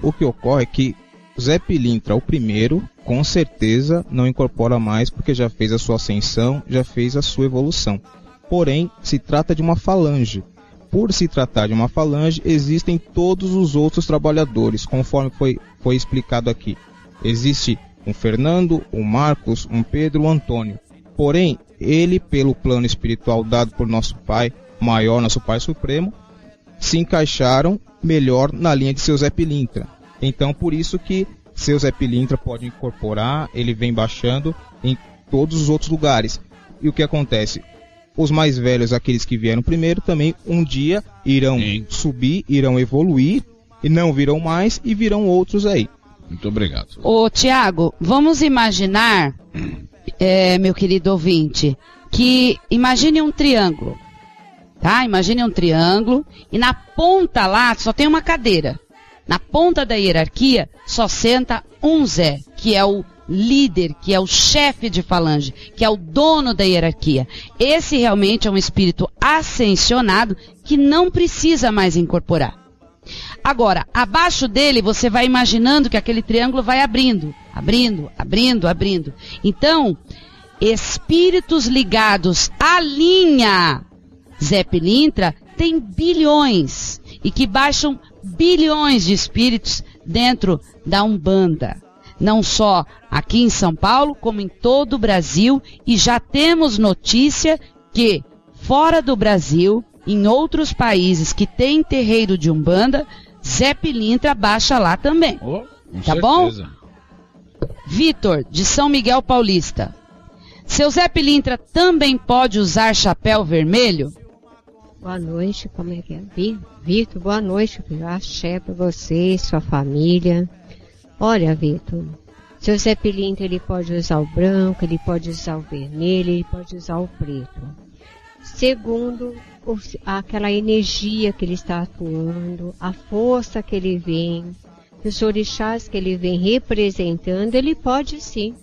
O que ocorre é que Zé Pilintra, o primeiro, com certeza não incorpora mais porque já fez a sua ascensão, já fez a sua evolução. Porém, se trata de uma falange. Por se tratar de uma falange, existem todos os outros trabalhadores, conforme foi, foi explicado aqui. Existe um Fernando, um Marcos, um Pedro, um Antônio. Porém, ele, pelo plano espiritual dado por nosso Pai maior, nosso Pai Supremo, se encaixaram melhor na linha de seu Zé Pilintra. Então, por isso que seu Zé Pilintra pode incorporar, ele vem baixando em todos os outros lugares. E o que acontece? Os mais velhos, aqueles que vieram primeiro, também um dia irão Sim. subir, irão evoluir, e não virão mais, e virão outros aí. Muito obrigado. Ô, Tiago, vamos imaginar é, meu querido ouvinte, que imagine um triângulo, tá? Imagine um triângulo e na ponta lá só tem uma cadeira. Na ponta da hierarquia só senta um Zé, que é o líder, que é o chefe de falange, que é o dono da hierarquia. Esse realmente é um espírito ascensionado que não precisa mais incorporar. Agora, abaixo dele você vai imaginando que aquele triângulo vai abrindo, abrindo, abrindo, abrindo. Então, espíritos ligados à linha Zé Pilintra tem bilhões e que baixam bilhões de espíritos dentro da Umbanda. Não só aqui em São Paulo, como em todo o Brasil, e já temos notícia que fora do Brasil, em outros países que tem terreiro de Umbanda, Zé Pilintra baixa lá também. Oh, tá certeza. bom? Vitor, de São Miguel Paulista. Seu Zé Pilintra também pode usar chapéu vermelho? Boa noite, como é que é? Vitor, boa noite. Axé para você sua família. Olha, Vitor, Seu Zé Pilintra ele pode usar o branco, ele pode usar o vermelho, ele pode usar o preto. Segundo, aquela energia que ele está atuando, a força que ele vem, os orixás que ele vem representando, ele pode sim.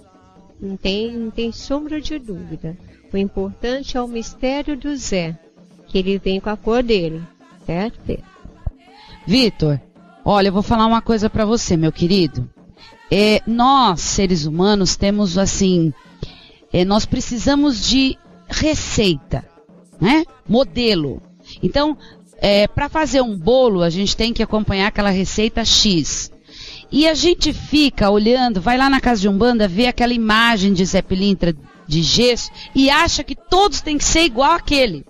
Não tem, não tem sombra de dúvida. O importante é o mistério do Zé, que ele vem com a cor dele, certo? Vitor, olha, eu vou falar uma coisa para você, meu querido. É, nós, seres humanos, temos assim, é, nós precisamos de receita, né? Modelo. Então, é, para fazer um bolo, a gente tem que acompanhar aquela receita X. E a gente fica olhando, vai lá na casa de Umbanda, vê aquela imagem de Zé Pilintra de gesso e acha que todos têm que ser igual aquele.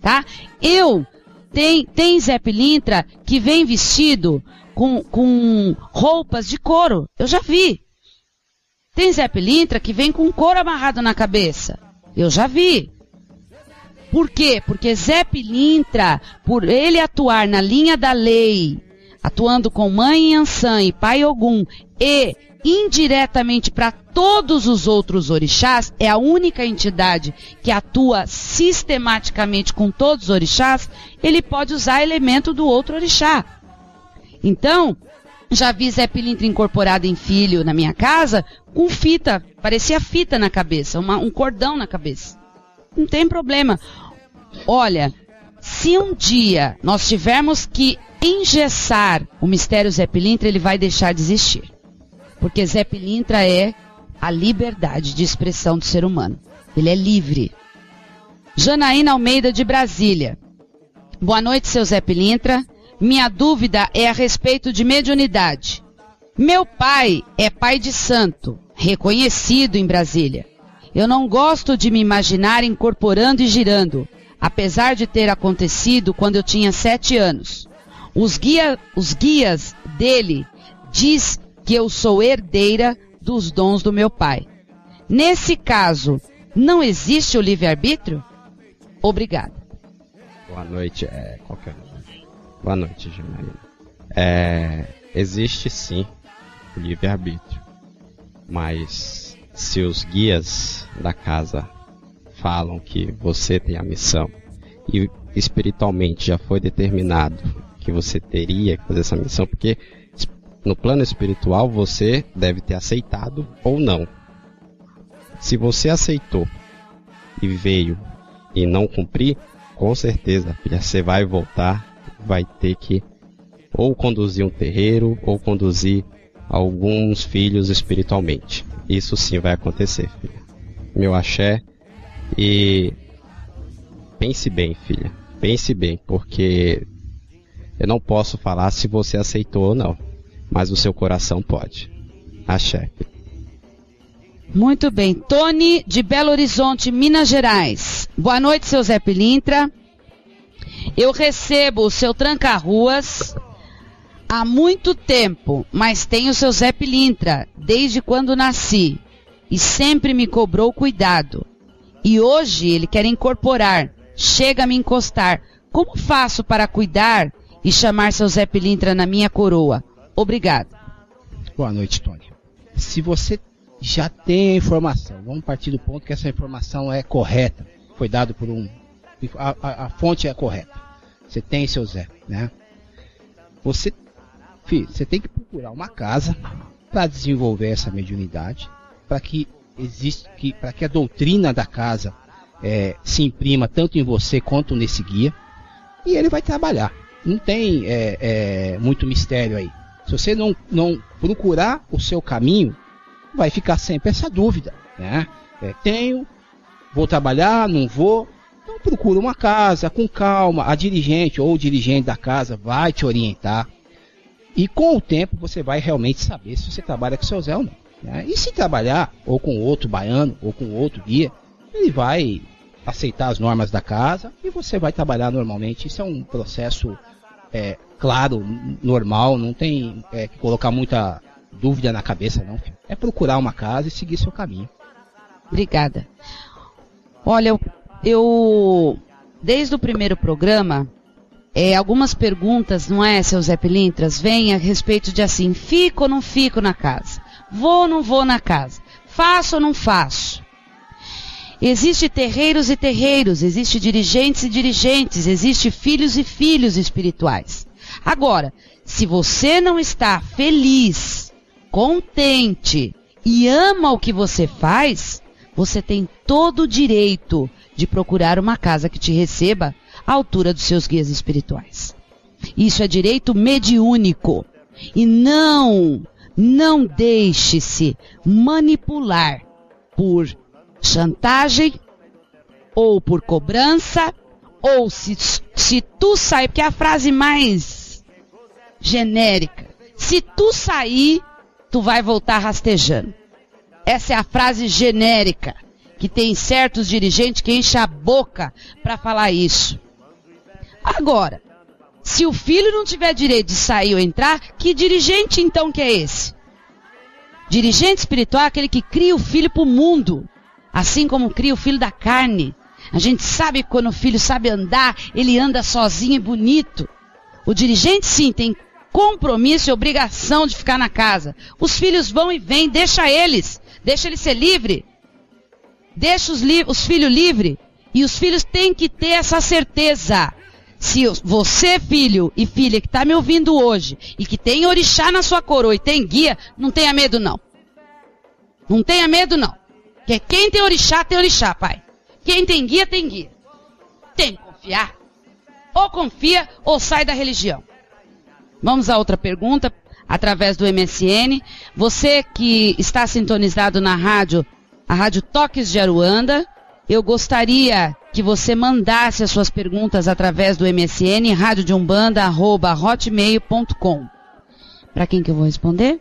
Tá? Eu, tem, tem Zé Pilintra que vem vestido com, com roupas de couro. Eu já vi. Tem Zé Pilintra que vem com couro amarrado na cabeça. Eu já vi. Por quê? Porque Zé Pilintra, por ele atuar na linha da lei, atuando com mãe Ansan e pai Ogum e indiretamente para todos os outros orixás, é a única entidade que atua sistematicamente com todos os orixás, ele pode usar elemento do outro orixá. Então, já vi Zé Pilintra incorporado em filho na minha casa com fita, parecia fita na cabeça, uma, um cordão na cabeça. Não tem problema. Olha, se um dia nós tivermos que engessar o mistério Zé Pilintra, ele vai deixar de existir. Porque Zé Pilintra é a liberdade de expressão do ser humano. Ele é livre. Janaína Almeida de Brasília. Boa noite, seu Zé Pilintra. Minha dúvida é a respeito de mediunidade. Meu pai é pai de santo, reconhecido em Brasília. Eu não gosto de me imaginar incorporando e girando, apesar de ter acontecido quando eu tinha sete anos. Os, guia, os guias dele diz que eu sou herdeira dos dons do meu pai. Nesse caso, não existe o livre-arbítrio? Obrigada. Boa noite, é qualquer Boa noite, Janaína. É, existe sim o livre-arbítrio, mas se os guias da casa falam que você tem a missão e espiritualmente já foi determinado que você teria que fazer essa missão, porque no plano espiritual você deve ter aceitado ou não. Se você aceitou e veio e não cumprir, com certeza você vai voltar vai ter que ou conduzir um terreiro ou conduzir alguns filhos espiritualmente. Isso sim vai acontecer, filha. Meu axé. E pense bem, filha. Pense bem, porque eu não posso falar se você aceitou ou não, mas o seu coração pode. Axé. Muito bem. Tony de Belo Horizonte, Minas Gerais. Boa noite, seu Zé Pilintra. Eu recebo o seu tranca-ruas há muito tempo, mas tenho o seu Zé Pilintra desde quando nasci e sempre me cobrou cuidado. E hoje ele quer incorporar, chega a me encostar. Como faço para cuidar e chamar seu Zé Pilintra na minha coroa? Obrigado. Boa noite, Tony. Se você já tem a informação, vamos partir do ponto que essa informação é correta, foi dado por um a, a, a fonte é correta. Você tem seu Zé, né? Você, filho, você tem que procurar uma casa para desenvolver essa mediunidade, para que existe, que, para que a doutrina da casa é, se imprima tanto em você quanto nesse guia, e ele vai trabalhar. Não tem é, é, muito mistério aí. Se você não, não procurar o seu caminho, vai ficar sempre essa dúvida, né? É, tenho, vou trabalhar, não vou. Então procura uma casa com calma, a dirigente ou o dirigente da casa vai te orientar. E com o tempo você vai realmente saber se você trabalha com seu Zé ou não. Né? E se trabalhar ou com outro baiano ou com outro guia, ele vai aceitar as normas da casa e você vai trabalhar normalmente. Isso é um processo é, claro, normal, não tem é, que colocar muita dúvida na cabeça, não. É procurar uma casa e seguir seu caminho. Obrigada. Olha, eu eu, desde o primeiro programa, é, algumas perguntas, não é, seu Zé Pilintras, vêm a respeito de assim, fico ou não fico na casa? Vou ou não vou na casa? Faço ou não faço? Existe terreiros e terreiros, existe dirigentes e dirigentes, existe filhos e filhos espirituais. Agora, se você não está feliz, contente e ama o que você faz, você tem todo o direito de procurar uma casa que te receba à altura dos seus guias espirituais. Isso é direito mediúnico. E não, não deixe-se manipular por chantagem ou por cobrança ou se, se tu sair, porque é a frase mais genérica. Se tu sair, tu vai voltar rastejando. Essa é a frase genérica que tem certos dirigentes que enchem a boca para falar isso. Agora, se o filho não tiver direito de sair ou entrar, que dirigente então que é esse? Dirigente espiritual é aquele que cria o filho para o mundo, assim como cria o filho da carne. A gente sabe quando o filho sabe andar, ele anda sozinho e bonito. O dirigente sim tem compromisso e obrigação de ficar na casa. Os filhos vão e vêm, deixa eles, deixa eles ser livre. Deixa os, li os filhos livres. E os filhos têm que ter essa certeza. Se você, filho e filha que está me ouvindo hoje e que tem orixá na sua coroa e tem guia, não tenha medo não. Não tenha medo não. Porque quem tem orixá, tem orixá, pai. Quem tem guia, tem guia. Tem que confiar. Ou confia ou sai da religião. Vamos a outra pergunta através do MSN. Você que está sintonizado na rádio, a Rádio Toques de Aruanda, eu gostaria que você mandasse as suas perguntas através do MSN radiodeumbanda@hotmail.com. Para quem que eu vou responder?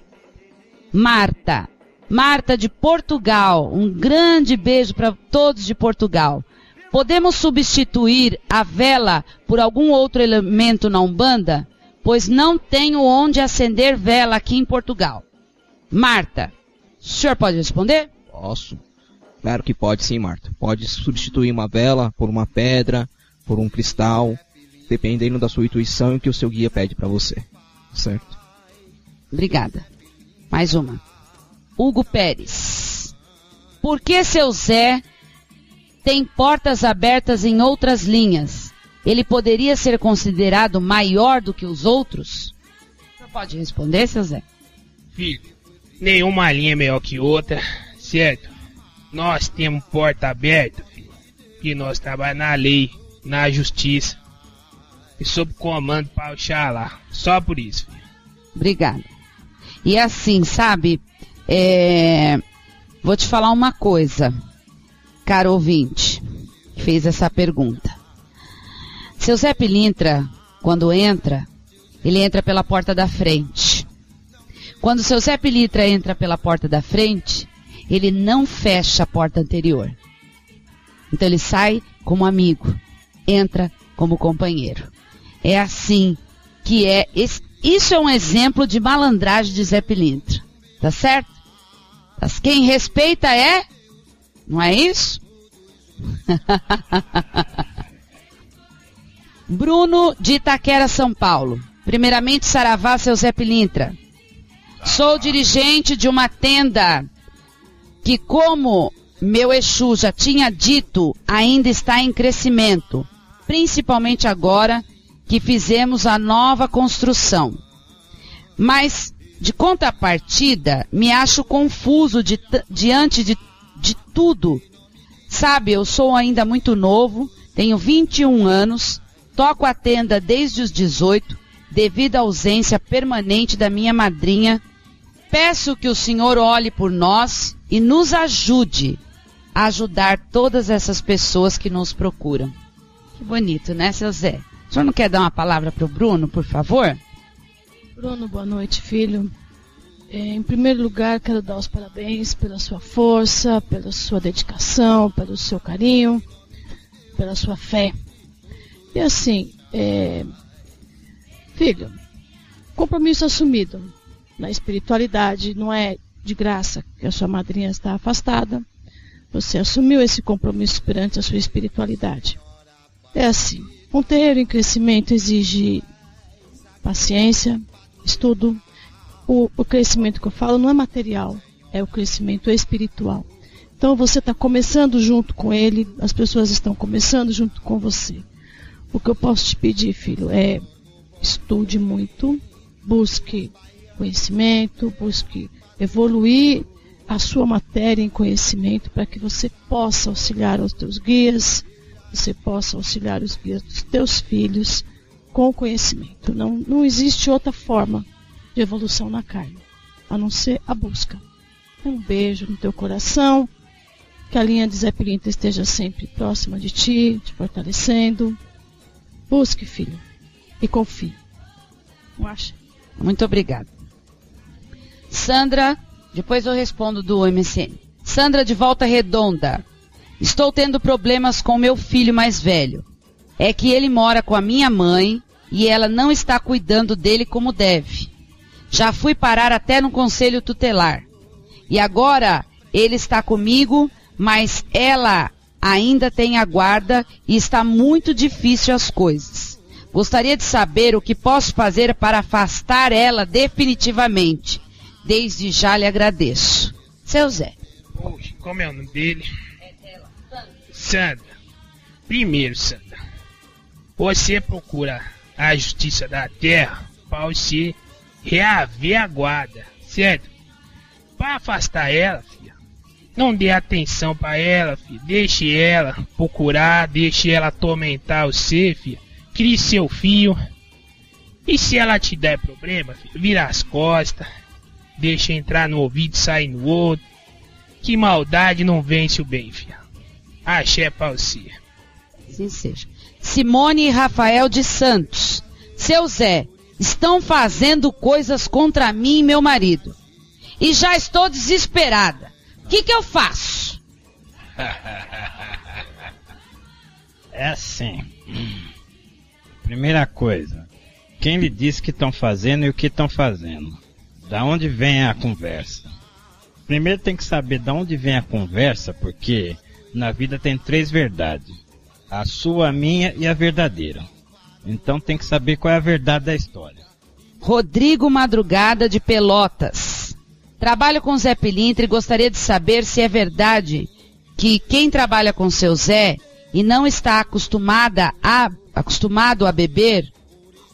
Marta. Marta de Portugal. Um grande beijo para todos de Portugal. Podemos substituir a vela por algum outro elemento na Umbanda? Pois não tenho onde acender vela aqui em Portugal. Marta, o senhor pode responder? Posso. Claro que pode sim, Marta. Pode substituir uma vela por uma pedra, por um cristal, dependendo da sua intuição e o que o seu guia pede para você. Certo? Obrigada. Mais uma. Hugo Pérez. Por que seu Zé tem portas abertas em outras linhas? Ele poderia ser considerado maior do que os outros? Você pode responder, seu Zé? Filho, nenhuma linha é melhor que outra, certo? Nós temos porta aberta, filho. E nós trabalhamos na lei, na justiça. E sob comando para o lá. Só por isso, filho. Obrigada. E assim, sabe, é... vou te falar uma coisa, caro ouvinte, que fez essa pergunta. Seu Zé Pilintra, quando entra, ele entra pela porta da frente. Quando seu Zé Pilintra entra pela porta da frente, ele não fecha a porta anterior. Então ele sai como amigo, entra como companheiro. É assim que é. Isso é um exemplo de malandragem de Zé Pilintra. Tá certo? Mas quem respeita é. Não é isso? Bruno de Itaquera, São Paulo. Primeiramente, Saravá, seu Zé Pilintra. Sou dirigente de uma tenda que, como meu Exu já tinha dito, ainda está em crescimento, principalmente agora que fizemos a nova construção. Mas, de contrapartida, me acho confuso de, diante de, de tudo. Sabe, eu sou ainda muito novo, tenho 21 anos, toco a tenda desde os 18, devido à ausência permanente da minha madrinha. Peço que o Senhor olhe por nós e nos ajude a ajudar todas essas pessoas que nos procuram. Que bonito, né, seu Zé? O senhor não quer dar uma palavra para o Bruno, por favor? Bruno, boa noite, filho. É, em primeiro lugar, quero dar os parabéns pela sua força, pela sua dedicação, pelo seu carinho, pela sua fé. E assim, é, filho, compromisso assumido na espiritualidade não é de graça, que a sua madrinha está afastada. Você assumiu esse compromisso perante a sua espiritualidade. É assim, um terreiro em crescimento exige paciência, estudo, o, o crescimento que eu falo não é material, é o crescimento espiritual. Então você está começando junto com ele, as pessoas estão começando junto com você. O que eu posso te pedir, filho, é estude muito, busque conhecimento, busque evoluir a sua matéria em conhecimento para que você possa auxiliar os teus guias, você possa auxiliar os guias dos teus filhos com conhecimento. Não, não existe outra forma de evolução na carne, a não ser a busca. Um beijo no teu coração, que a linha de Zé Pilinta esteja sempre próxima de ti, te fortalecendo. Busque, filho, e confie. Não acha? Muito obrigada. Sandra, depois eu respondo do MSN. Sandra de Volta Redonda. Estou tendo problemas com meu filho mais velho. É que ele mora com a minha mãe e ela não está cuidando dele como deve. Já fui parar até no conselho tutelar. E agora ele está comigo, mas ela ainda tem a guarda e está muito difícil as coisas. Gostaria de saber o que posso fazer para afastar ela definitivamente. Desde já lhe agradeço. Seu Zé. Como é o nome dele? Sandra. Primeiro, Sandra, você procura a justiça da terra para você reaver a guarda, certo? Para afastar ela, filha. Não dê atenção para ela, filha. Deixe ela procurar, deixe ela atormentar você, filha. Crie seu filho. E se ela te der problema, filha, vira as costas. Deixa entrar no ouvido e sair no outro. Que maldade não vence o bem, filha. Axé pra você. Assim seja. Simone e Rafael de Santos. Seu Zé, estão fazendo coisas contra mim e meu marido. E já estou desesperada. O que, que eu faço? É assim. Primeira coisa, quem lhe disse que estão fazendo e o que estão fazendo? Da onde vem a conversa? Primeiro tem que saber da onde vem a conversa, porque na vida tem três verdades: a sua, a minha e a verdadeira. Então tem que saber qual é a verdade da história. Rodrigo Madrugada de Pelotas. Trabalho com Zé Pilintra e gostaria de saber se é verdade que quem trabalha com seu Zé e não está acostumada a, acostumado a beber,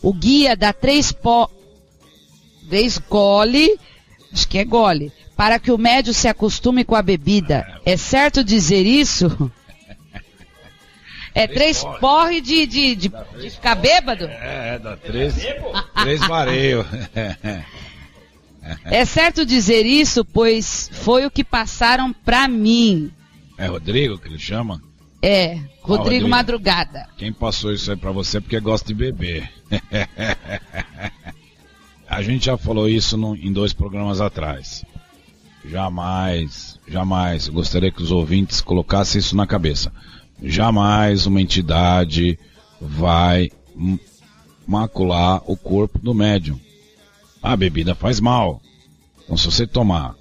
o guia dá três pó, três gole, acho que é gole, para que o médio se acostume com a bebida. É certo dizer isso? É três porre de, de, de, de ficar bêbado? É, dá três, três mareios. É certo dizer isso, pois foi o que passaram pra mim. É Rodrigo que ele chama? É, Rodrigo, Ah, Rodrigo. Madrugada. Quem passou isso aí pra você é porque gosta de beber. A gente já falou isso num- em dois programas atrás. Jamais, jamais, gostaria que os ouvintes colocassem isso na cabeça. Jamais uma entidade vai macular o corpo do médium. A bebida faz mal. Então se você tomar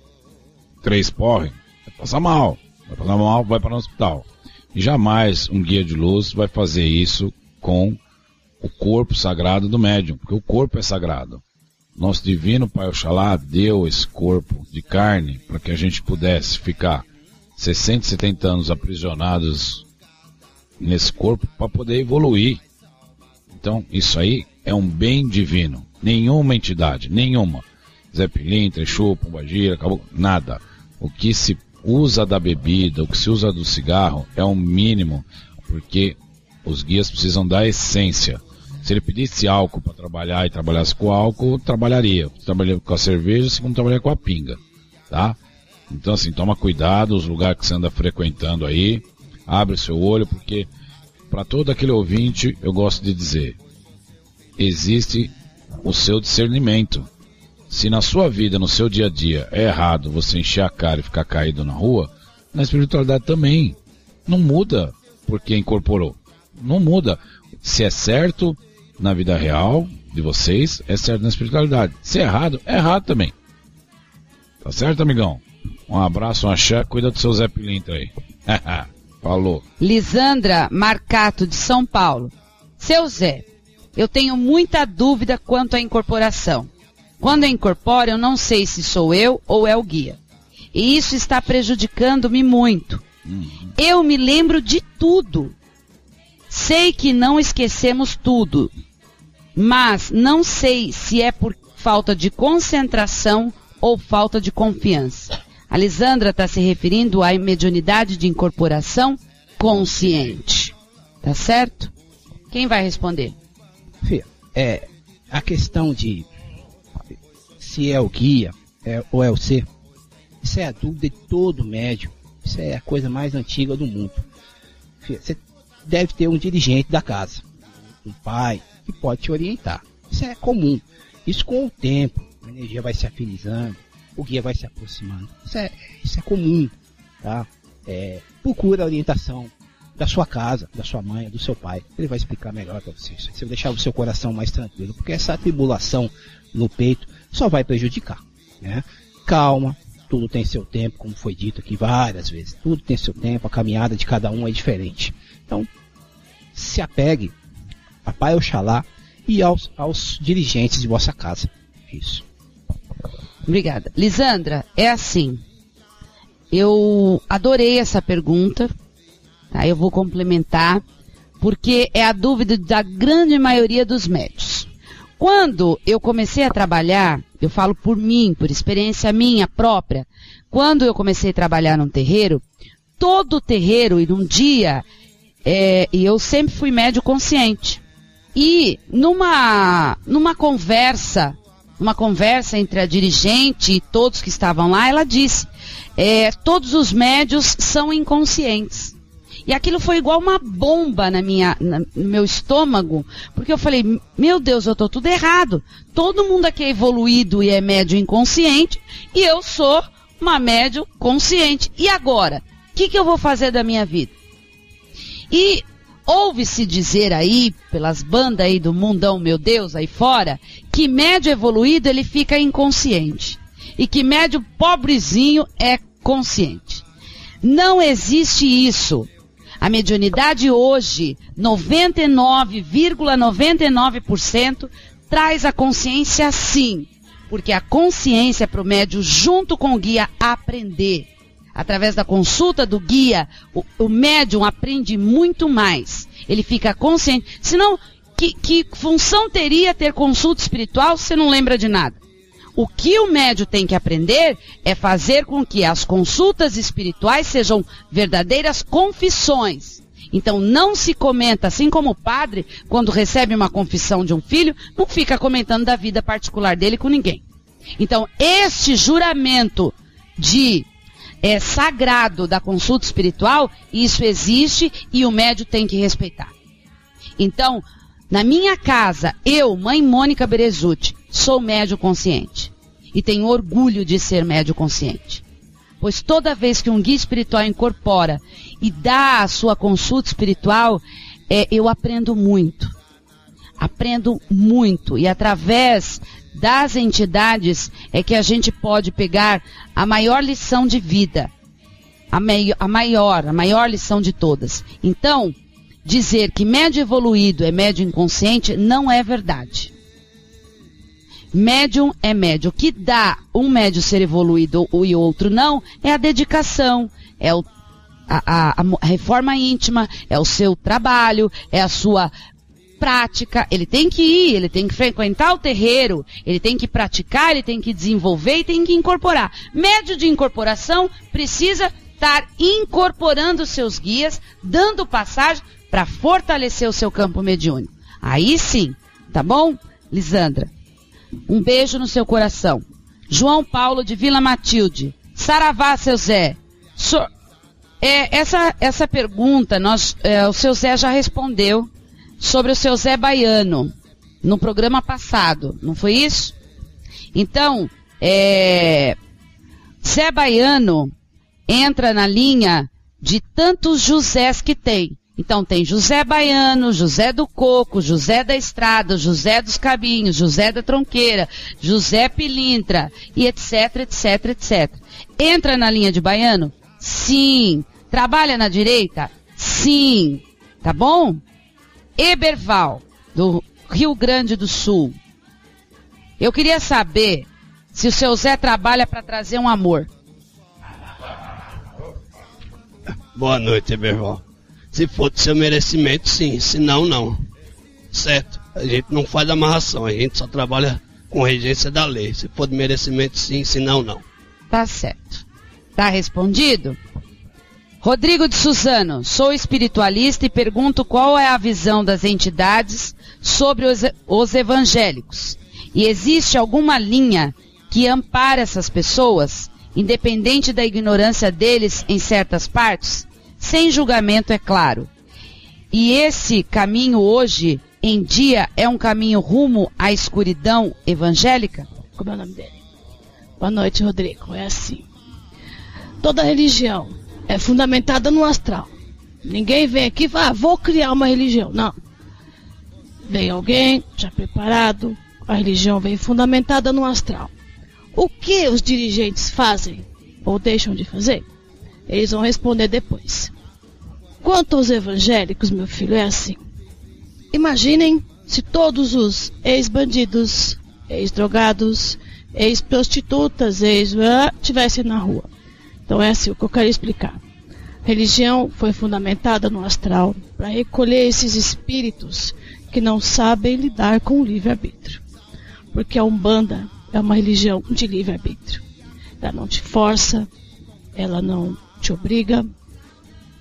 três porre, vai passar mal. Vai passar mal, vai para o hospital. E jamais um guia de luz vai fazer isso com o corpo sagrado do médium, porque o corpo é sagrado. Nosso divino Pai Oxalá deu esse corpo de carne para que a gente pudesse ficar 60, 70 anos aprisionados nesse corpo para poder evoluir. Então, isso aí é um bem divino. Nenhuma entidade, nenhuma. Zé Pilintra, Exu, Pombagira, acabou, nada. O que se usa da bebida, o que se usa do cigarro é o mínimo, porque os guias precisam da essência. Se ele pedisse álcool para trabalhar e trabalhasse com álcool, trabalharia. Trabalharia com a cerveja, assim como trabalharia com a pinga, tá? Então assim, toma cuidado os lugares que você anda frequentando aí, abre seu olho, porque para todo aquele ouvinte, eu gosto de dizer, existe o seu discernimento. Se na sua vida, no seu dia a dia, é errado você encher a cara e ficar caído na rua, na espiritualidade também. Não muda porque incorporou. Não muda. Se é certo na vida real de vocês, é certo na espiritualidade. Se é errado, é errado também. Tá certo, amigão? Um abraço, um axé, cuida do seu Zé Pilintra aí. Falou. Lisandra Marcato, de São Paulo. Seu Zé, eu tenho muita dúvida quanto à incorporação. Quando eu incorporo, eu não sei se sou eu ou é o guia. E isso está prejudicando-me muito. Eu me lembro de tudo. Sei que não esquecemos tudo, mas não sei se é por falta de concentração ou falta de confiança. A Lisandra está se referindo à mediunidade de incorporação consciente. Tá certo? Quem vai responder? Fia, é, a questão de se é o guia é, ou é o ser, isso é a dúvida de todo médium. Isso é a coisa mais antiga do mundo. Fia, você deve ter um dirigente da casa, um pai, que pode te orientar. Isso é comum. Isso com o tempo, a energia vai se afinizando, o guia vai se aproximando. Isso é, isso é comum, tá? É, procura orientação da sua casa, da sua mãe, do seu pai. Ele vai explicar melhor para você. Você vai deixar o seu coração mais tranquilo, porque essa tribulação no peito só vai prejudicar, né? Calma, tudo tem seu tempo, como foi dito aqui várias vezes. Tudo tem seu tempo, a caminhada de cada um é diferente. Então, se apegue a Pai Oxalá e aos, aos dirigentes de vossa casa. Isso. Obrigada. Lisandra, é assim. Eu adorei essa pergunta. Tá? Eu vou complementar, porque é a dúvida da grande maioria dos médicos. Quando eu comecei a trabalhar, eu falo por mim, por experiência minha própria, quando eu comecei a trabalhar num terreiro, todo terreiro, e num dia, é, e eu sempre fui médio consciente. E numa, numa conversa, uma conversa entre a dirigente e todos que estavam lá, ela disse: é, todos os médios são inconscientes. E aquilo foi igual uma bomba na minha, na, no meu estômago, porque eu falei, meu Deus, eu estou tudo errado. Todo mundo aqui é evoluído e é médio inconsciente, e eu sou uma médio consciente. E agora? O que, que eu vou fazer da minha vida? E ouve-se dizer aí, pelas bandas aí do mundão, meu Deus, aí fora, que médio evoluído ele fica inconsciente. E que médio pobrezinho é consciente. Não existe isso. A mediunidade hoje, 99,99% traz a consciência sim. Porque a consciência para o médio, junto com o guia, aprender. Através da consulta do guia, o, o médium aprende muito mais. Ele fica consciente. Senão, que, que função teria ter consulta espiritual se não lembra de nada? O que o médio tem que aprender é fazer com que as consultas espirituais sejam verdadeiras confissões. Então não se comenta, assim como o padre, quando recebe uma confissão de um filho, não fica comentando da vida particular dele com ninguém. Então, este juramento de é, sagrado da consulta espiritual, isso existe e o médio tem que respeitar. Então, na minha casa, eu, mãe Mônica Berezutti, sou médio consciente. E tenho orgulho de ser médio consciente. Pois toda vez que um guia espiritual incorpora e dá a sua consulta espiritual, é, eu aprendo muito. Aprendo muito. E através das entidades é que a gente pode pegar a maior lição de vida. A, a maior, a maior lição de todas. Então, dizer que médio evoluído é médio inconsciente não é verdade. Médium é médio. O que dá um médio ser evoluído e outro não é a dedicação, é o, a, a, a reforma íntima, é o seu trabalho, é a sua prática. Ele tem que ir, ele tem que frequentar o terreiro, ele tem que praticar, ele tem que desenvolver e tem que incorporar. Médio de incorporação precisa estar incorporando seus guias, dando passagem para fortalecer o seu campo mediúnico. Aí sim, tá bom, Lisandra? Um beijo no seu coração. João Paulo de Vila Matilde. Saravá, seu Zé. So, é, essa, essa pergunta, nós, é, o seu Zé já respondeu sobre o seu Zé Baiano no programa passado, não foi isso? Então, é, Zé Baiano entra na linha de tantos Josés que tem. Então tem José Baiano, José do Coco, José da Estrada, José dos Cabinhos, José da Tronqueira, José Pilintra e etc, etc, etc. Entra na linha de Baiano? Sim. Trabalha na direita? Sim. Tá bom? Eberval, do Rio Grande do Sul. Eu queria saber se o seu Zé trabalha para trazer um amor. Boa noite, irmão. Se for do seu merecimento, sim. Se não, não. Certo? A gente não faz amarração, a gente só trabalha com regência da lei. Se for de merecimento, sim. Se não, não. Tá certo. Tá respondido? Rodrigo de Suzano, sou espiritualista e pergunto qual é a visão das entidades sobre os, os evangélicos. E existe alguma linha que ampara essas pessoas, independente da ignorância deles em certas partes? Sem julgamento, é claro. E esse caminho hoje em dia é um caminho rumo à escuridão evangélica? Como é o nome dele? Boa noite, Rodrigo. É assim. Toda religião é fundamentada no astral. Ninguém vem aqui e fala, ah, vou criar uma religião. Não. Vem alguém já preparado, a religião vem fundamentada no astral. O que os dirigentes fazem ou deixam de fazer? Eles vão responder depois. Quanto aos evangélicos, meu filho, é assim. Imaginem se todos os ex-bandidos, ex-drogados, ex-prostitutas, ex tivessem na rua. Então é assim o que eu quero explicar. A religião foi fundamentada no astral para recolher esses espíritos que não sabem lidar com o livre-arbítrio. Porque a Umbanda é uma religião de livre-arbítrio. Ela não te força, ela não te obriga,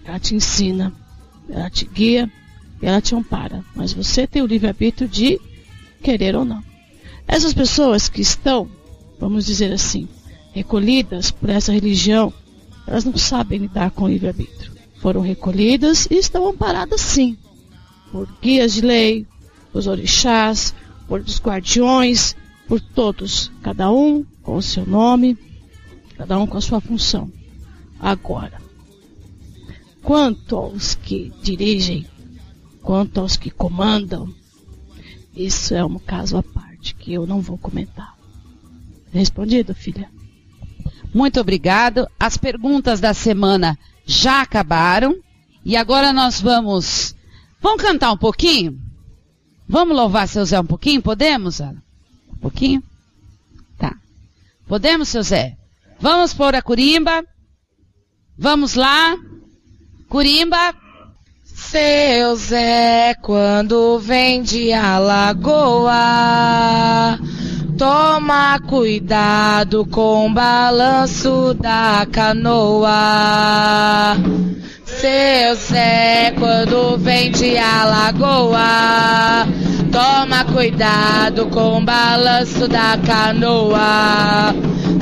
ela te ensina, ela te guia, ela te ampara. Mas você tem o livre-arbítrio de querer ou não. Essas pessoas que estão, vamos dizer assim, recolhidas por essa religião, elas não sabem lidar com o livre-arbítrio. Foram recolhidas e estão amparadas sim, por guias de lei, os orixás, por os guardiões, por todos, cada um com o seu nome, cada um com a sua função. Agora, quanto aos que dirigem, quanto aos que comandam, isso é um caso à parte que eu não vou comentar. Respondido, filha? Muito obrigado. As perguntas da semana já acabaram. E agora nós vamos. Vamos cantar um pouquinho? Vamos louvar seu Zé um pouquinho? Podemos, Ana? Um pouquinho? Tá. Podemos, seu Zé? Vamos pôr a curimba? Vamos lá? Curimba. Seu Zé, quando vem de Alagoa, Toma cuidado com o balanço da canoa. Seu Zé, quando vem de Alagoa, toma cuidado com o balanço da canoa.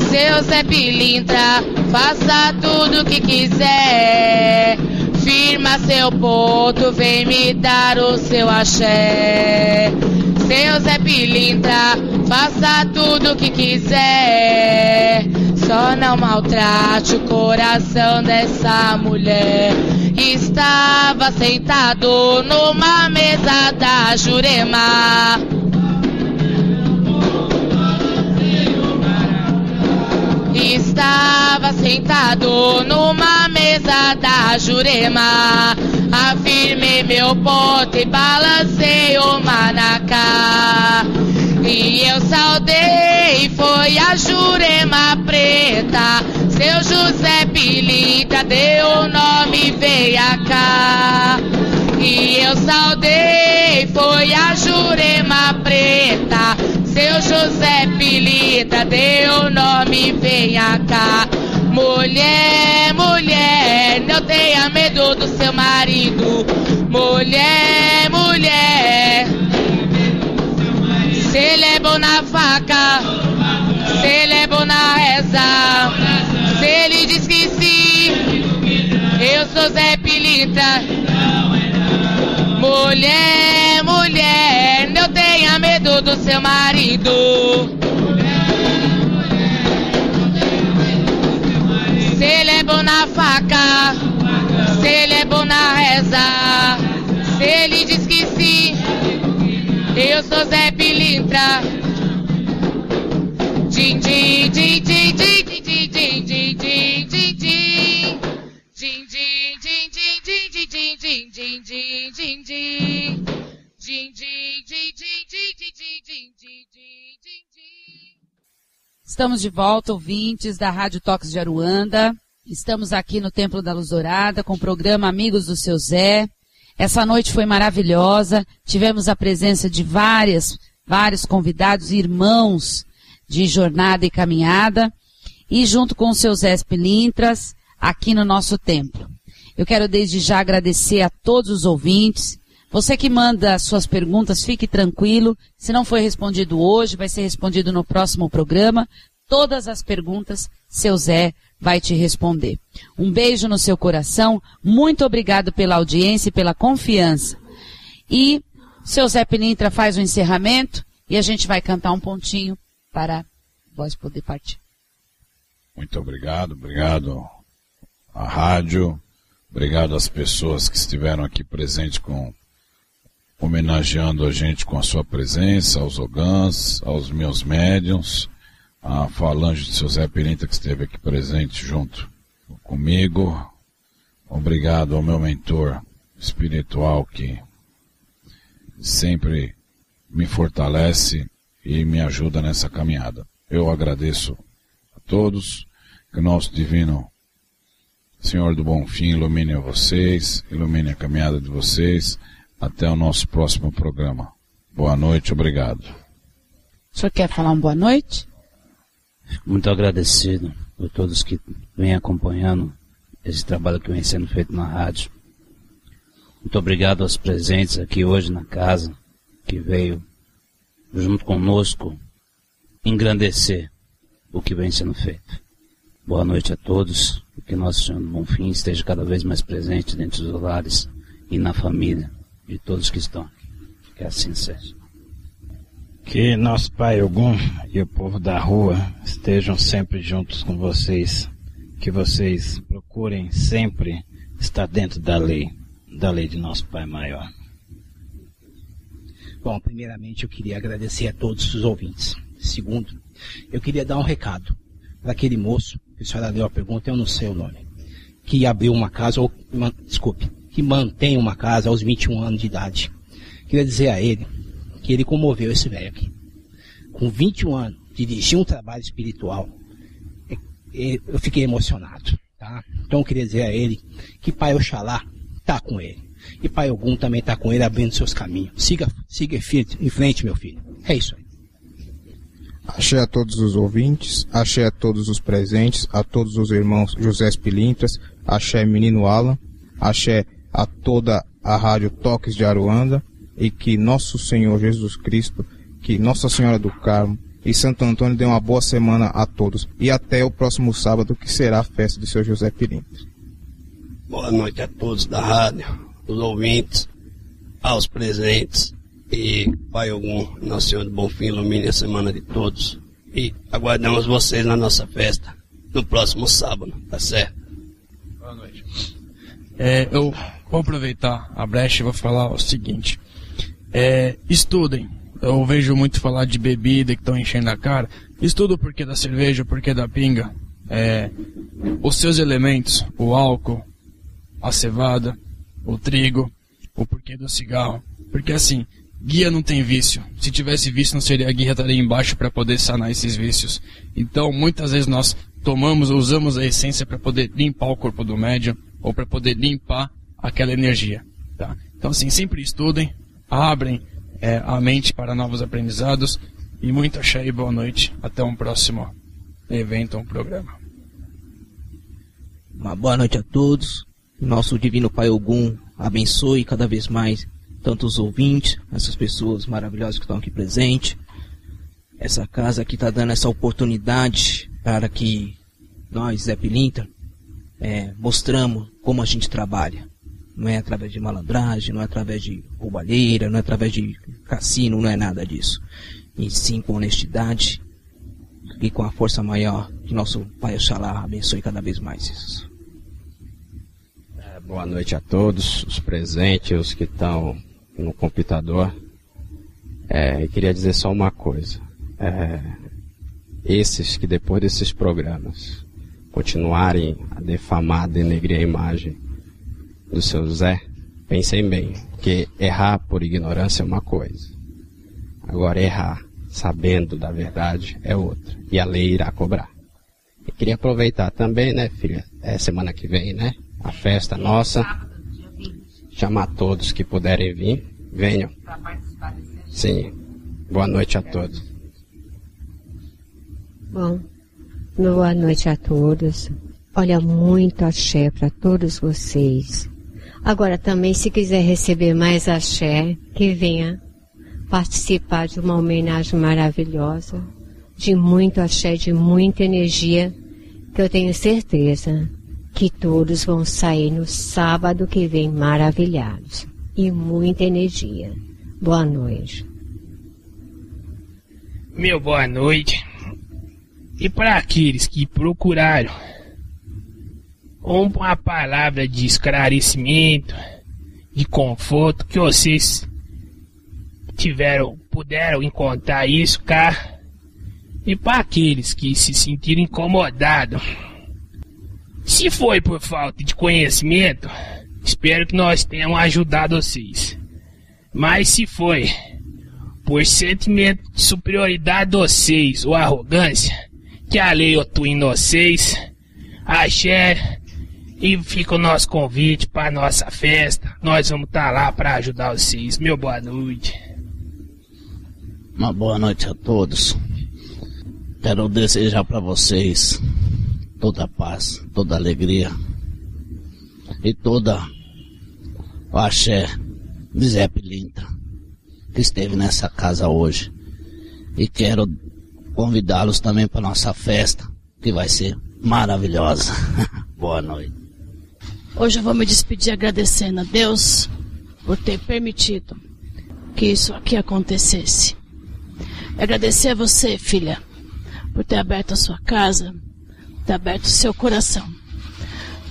Seu Zé Pilintra, faça tudo o que quiser. Firma seu ponto, vem me dar o seu axé. Seu Zé Pilintra, faça tudo o que quiser. Só não maltrate o coração dessa mulher. Estava sentado numa mesa da Jurema. Estava sentado numa mesa da Jurema. Afirmei meu ponto e balancei o manacá. E eu saudei, foi a Jurema Preta. Seu José Pilintra deu o nome, veia cá. E eu saudei, foi a Jurema Preta. Seu José Pilintra deu o nome, venha cá. Mulher, mulher, não tenha medo do seu marido. Mulher, mulher, se ele é bom na faca, se ele é bom na reza, se ele diz que sim, eu sou Zé Pilintra. Mulher, mulher, não tenha medo do seu marido. Se ele é bom na faca, se ele é bom na reza, se ele diz que sim, eu sou Zé Pilintra. Din, din, din, din, din, Estamos de volta, ouvintes da Rádio Toques de Aruanda. Estamos aqui no Templo da Luz Dourada com o programa Amigos do Seu Zé. Essa noite foi maravilhosa. Tivemos a presença de várias, vários convidados, irmãos de jornada e caminhada. E junto com os seus Zé Pilintras, aqui no nosso templo. Eu quero desde já agradecer a todos os ouvintes. Você que manda suas perguntas, fique tranquilo. Se não foi respondido hoje, vai ser respondido no próximo programa. Todas as perguntas, seu Zé vai te responder. Um beijo no seu coração, muito obrigado pela audiência e pela confiança. E seu Zé Pinintra faz o encerramento e a gente vai cantar um pontinho para vós poder partir. Muito obrigado, obrigado à rádio, obrigado às pessoas que estiveram aqui presentes com homenageando a gente com a sua presença, aos Ogãs, aos meus médiums a falange de seu Zé Pirinta que esteve aqui presente junto comigo. Obrigado ao meu mentor espiritual que sempre me fortalece e me ajuda nessa caminhada. Eu agradeço a todos, que o nosso divino Senhor do Bom Fim ilumine vocês, ilumine a caminhada de vocês. Até o nosso próximo programa. Boa noite, obrigado. O senhor quer falar uma boa noite? Muito agradecido por todos que vêm acompanhando esse trabalho que vem sendo feito na rádio. Muito obrigado aos presentes aqui hoje na casa, que veio junto conosco engrandecer o que vem sendo feito. Boa noite a todos que Nosso Senhor do Bonfim esteja cada vez mais presente dentro dos lares e na família de todos que estão. Que assim seja. Que nosso Pai Ogum e o povo da rua estejam sempre juntos com vocês. Que vocês procurem sempre estar dentro da lei, da lei de nosso Pai Maior. Bom, primeiramente eu queria agradecer a todos os ouvintes. Segundo, eu queria dar um recado para aquele moço, que a senhora deu a pergunta, eu não sei o nome, que abriu uma casa, ou, desculpe, que mantém uma casa aos 21 anos de idade. Queria dizer a ele que ele comoveu esse velho aqui. Com 21 anos, dirigir um trabalho espiritual, é, é, eu fiquei emocionado. Tá? Então eu queria dizer a ele que Pai Oxalá está com ele. E Pai Ogum também está com ele abrindo seus caminhos. Siga, siga em frente, meu filho. É isso aí. Achei a todos os ouvintes, achei a todos os presentes, a todos os irmãos José Pilintras, achei menino Alan, achei a toda a rádio Toques de Aruanda, e que nosso Senhor Jesus Cristo, que Nossa Senhora do Carmo e Santo Antônio dê uma boa semana a todos e até o próximo sábado que será a festa de seu José Pirinto. Boa noite a todos da rádio, os ouvintes, aos presentes e Pai algum, Nosso Senhor do Bom Fim ilumine a semana de todos e aguardamos vocês na nossa festa no próximo sábado, tá certo? Boa noite. É, eu vou aproveitar a brecha e vou falar o seguinte. É, estudem. Eu vejo muito falar de bebida que estão enchendo a cara. Estuda o porquê da cerveja, o porquê da pinga. É, os seus elementos, o álcool, a cevada, o trigo, o porquê do cigarro. Porque assim, guia não tem vício. Se tivesse vício, não seria a guia estaria embaixo para poder sanar esses vícios. Então, muitas vezes nós tomamos, usamos a essência para poder limpar o corpo do médium ou para poder limpar aquela energia. Tá? Então, assim, sempre estudem, abrem é, a mente para novos aprendizados. E muito axé e boa noite. Até um próximo evento, um programa. Uma boa noite a todos. Nosso Divino Pai Ogum abençoe cada vez mais tanto os ouvintes, essas pessoas maravilhosas que estão aqui presentes. Essa casa aqui está dando essa oportunidade para que nós, Zé Pilinta, é, mostramos como a gente trabalha não é através de malandragem, não é através de roubalheira, não é através de cassino, não é nada disso. E sim com honestidade e com a força maior que nosso Pai Oxalá abençoe cada vez mais isso. É, boa noite a todos, os presentes, os que estão no computador. É, queria dizer só uma coisa. É, esses que depois desses programas continuarem a defamar, denegrir a imagem do seu Zé, pensem bem, que errar por ignorância é uma coisa. Agora errar sabendo da verdade, é outra. E a lei irá cobrar. E queria aproveitar também, né, filha? É semana que vem, né? A festa nossa. Chamar todos que puderem vir. Venham. Sim. Boa noite a todos. Bom, boa noite a todos. Olha, muito axé para todos vocês. Agora também, se quiser receber mais axé, que venha participar de uma homenagem maravilhosa, de muito axé, de muita energia, que eu tenho certeza que todos vão sair no sábado que vem maravilhados. E muita energia. Boa noite. Meu boa noite. E para aqueles que procuraram uma palavra de esclarecimento, de conforto, que vocês tiveram, puderam encontrar isso, cá. E para aqueles que se sentiram incomodados, se foi por falta de conhecimento, espero que nós tenhamos ajudado vocês. Mas se foi por sentimento de superioridade de vocês ou arrogância, que a lei atua em vocês, axé, e fica o nosso convite para nossa festa. Nós vamos estar tá lá para ajudar vocês. Meu boa noite. Uma boa noite a todos. Quero desejar para vocês toda a paz, toda a alegria e toda o axé de Zé que esteve nessa casa hoje. E quero convidá-los também para nossa festa, que vai ser maravilhosa. Boa noite. Hoje eu vou me despedir agradecendo a Deus por ter permitido que isso aqui acontecesse. Agradecer a você, filha, por ter aberto a sua casa, ter aberto o seu coração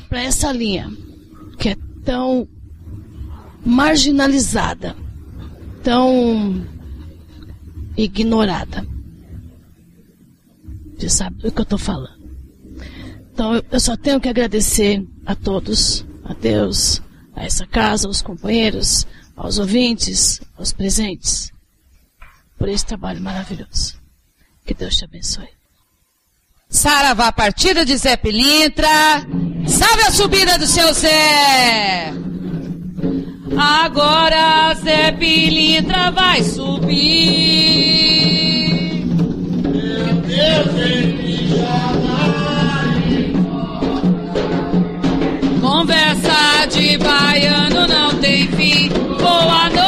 para essa linha que é tão marginalizada, tão ignorada. Você sabe do que eu estou falando. Então eu só tenho que agradecer a todos, a Deus, a essa casa, aos companheiros, aos ouvintes, aos presentes por esse trabalho maravilhoso. Que Deus te abençoe. Saravá, partida de Zé Pilintra. Salve a subida do seu Zé. Agora Zé Pilintra vai subir. Meu Deus, ele Conversa de baiano não tem fim. Boa noite,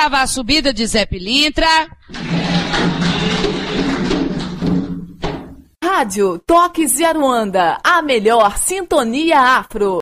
Saravá subida de Zé Pilintra. Rádio Toques de Aruanda, a melhor sintonia afro.